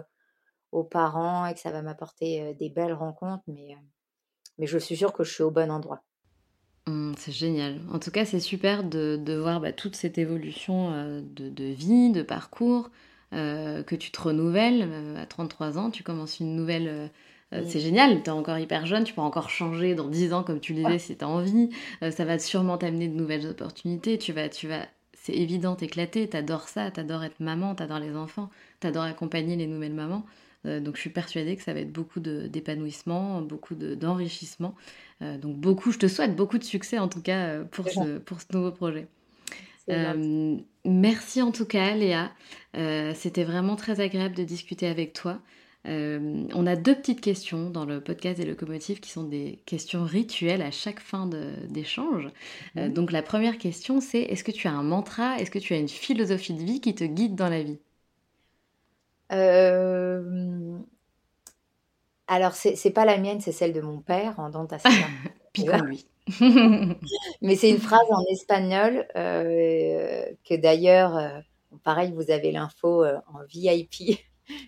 aux parents et que ça va m'apporter des belles rencontres. Mais, mais je suis sûre que je suis au bon endroit. Mmh, c'est génial. En tout cas, c'est super de, de voir bah, toute cette évolution de, de, vie, de parcours, que tu te renouvelles. à 33 ans, tu commences une nouvelle... C'est génial, tu es encore hyper jeune, tu peux encore changer dans 10 ans comme tu le disais si tu as envie. ça va sûrement t'amener de nouvelles opportunités. Tu vas, tu vas c'est évident, éclaté, t'adores ça, t'adores être maman, t'adores les enfants, t'adores accompagner les nouvelles mamans. Euh, donc je suis persuadée que ça va être beaucoup d'épanouissement, beaucoup d'enrichissement. Euh, donc beaucoup, je te souhaite beaucoup de succès en tout cas euh, pour, ce, pour ce nouveau projet. merci en tout cas Léa, c'était vraiment très agréable de discuter avec toi. Euh, on a deux petites questions dans le podcast des locomotives qui sont des questions rituelles à chaque fin d'échange. Euh, donc la première question c'est est-ce que tu as un mantra, est-ce que tu as une philosophie de vie qui te guide dans la vie? Euh... Alors c'est pas la mienne, c'est celle de mon père en Dantasia. Pique lui. Mais c'est une phrase en espagnol euh, que d'ailleurs, pareil, vous avez l'info en VIP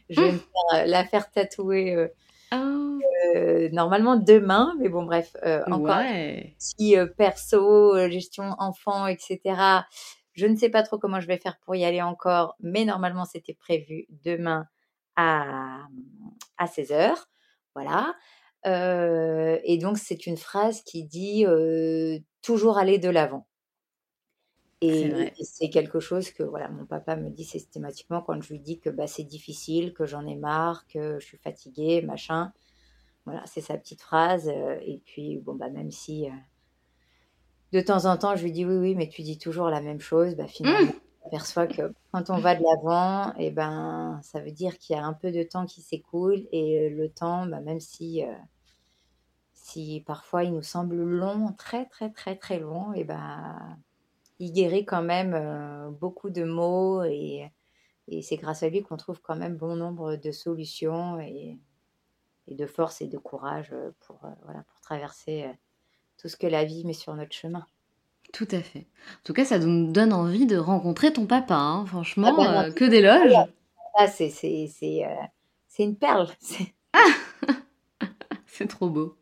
je vais me faire, la faire tatouer. Oh. normalement demain, mais bon bref, encore si perso, gestion enfant, etc. Je ne sais pas trop comment je vais faire pour y aller encore, mais normalement c'était prévu demain à, à 16h. Voilà. et donc c'est une phrase qui dit toujours aller de l'avant. Et, c'est quelque chose que voilà, mon papa me dit systématiquement quand je lui dis que bah, c'est difficile, que j'en ai marre, que je suis fatiguée, machin. Voilà, c'est sa petite phrase. Euh, et puis, bon, bah, même si euh, de temps en temps je lui dis oui, oui, mais tu dis toujours la même chose, bah, finalement, mmh. on perçoit que quand on va de l'avant, et eh ben, ça veut dire qu'il y a un peu de temps qui s'écoule. Et le temps, bah, même si. Euh, si parfois il nous semble long, très très très très long, et ben il guérit quand même euh, beaucoup de maux et, c'est grâce à lui qu'on trouve quand même bon nombre de solutions et, de force et de courage euh, pour, euh, voilà, pour traverser tout ce que la vie met sur notre chemin. Tout à fait. En tout cas, ça nous donne envie de rencontrer ton papa, hein. franchement, ah ben, que d'éloges. Ah, c'est, c'est, c'est une perle. c'est trop beau.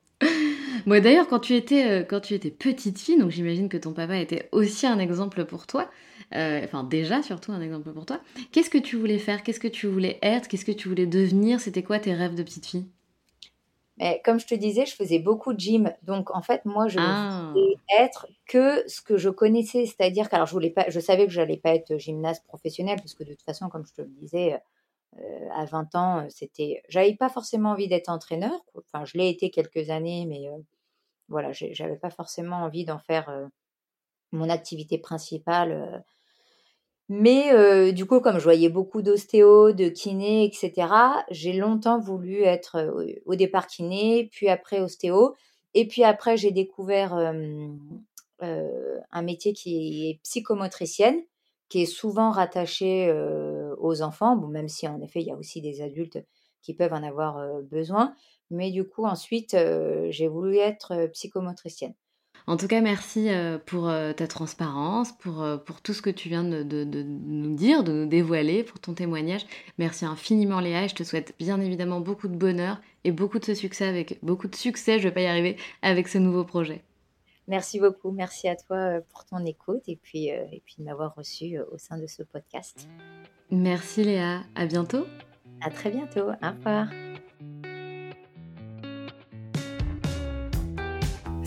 Moi d'ailleurs, quand tu étais euh, quand tu étais petite fille, donc j'imagine que ton papa était aussi un exemple pour toi. Euh, enfin déjà surtout un exemple pour toi. Qu'est-ce que tu voulais faire? Qu'est-ce que tu voulais être? Qu'est-ce que tu voulais devenir? C'était quoi tes rêves de petite fille? Mais comme je te disais, je faisais beaucoup de gym. Donc, en fait, moi, je ah. voulais être que ce que je connaissais. C'est-à-dire que, alors, je voulais pas, je savais que je n'allais pas être gymnaste professionnel, parce que de toute façon, comme je te le disais, euh, à 20 ans, c'était, j'avais pas forcément envie d'être entraîneur. Enfin, je l'ai été quelques années, mais voilà, j'avais pas forcément envie d'en faire mon activité principale. Mais du coup, comme je voyais beaucoup d'ostéo, de kiné, etc., j'ai longtemps voulu être au départ kiné, puis après ostéo. Et puis après, j'ai découvert un métier qui est psychomotricienne, qui est souvent rattaché aux enfants, même si en effet, il y a aussi des adultes qui peuvent en avoir besoin. Mais du coup, ensuite, j'ai voulu être psychomotricienne. En tout cas, merci pour ta transparence, pour, pour tout ce que tu viens de, de, nous dire, de nous dévoiler, pour ton témoignage. Merci infiniment Léa et je te souhaite bien évidemment beaucoup de bonheur et beaucoup de succès avec beaucoup de succès, je vais pas y arriver, avec ce nouveau projet. Merci beaucoup, merci à toi pour ton écoute et puis, et puis de m'avoir reçu au sein de ce podcast. Merci Léa, à bientôt. À très bientôt, au revoir.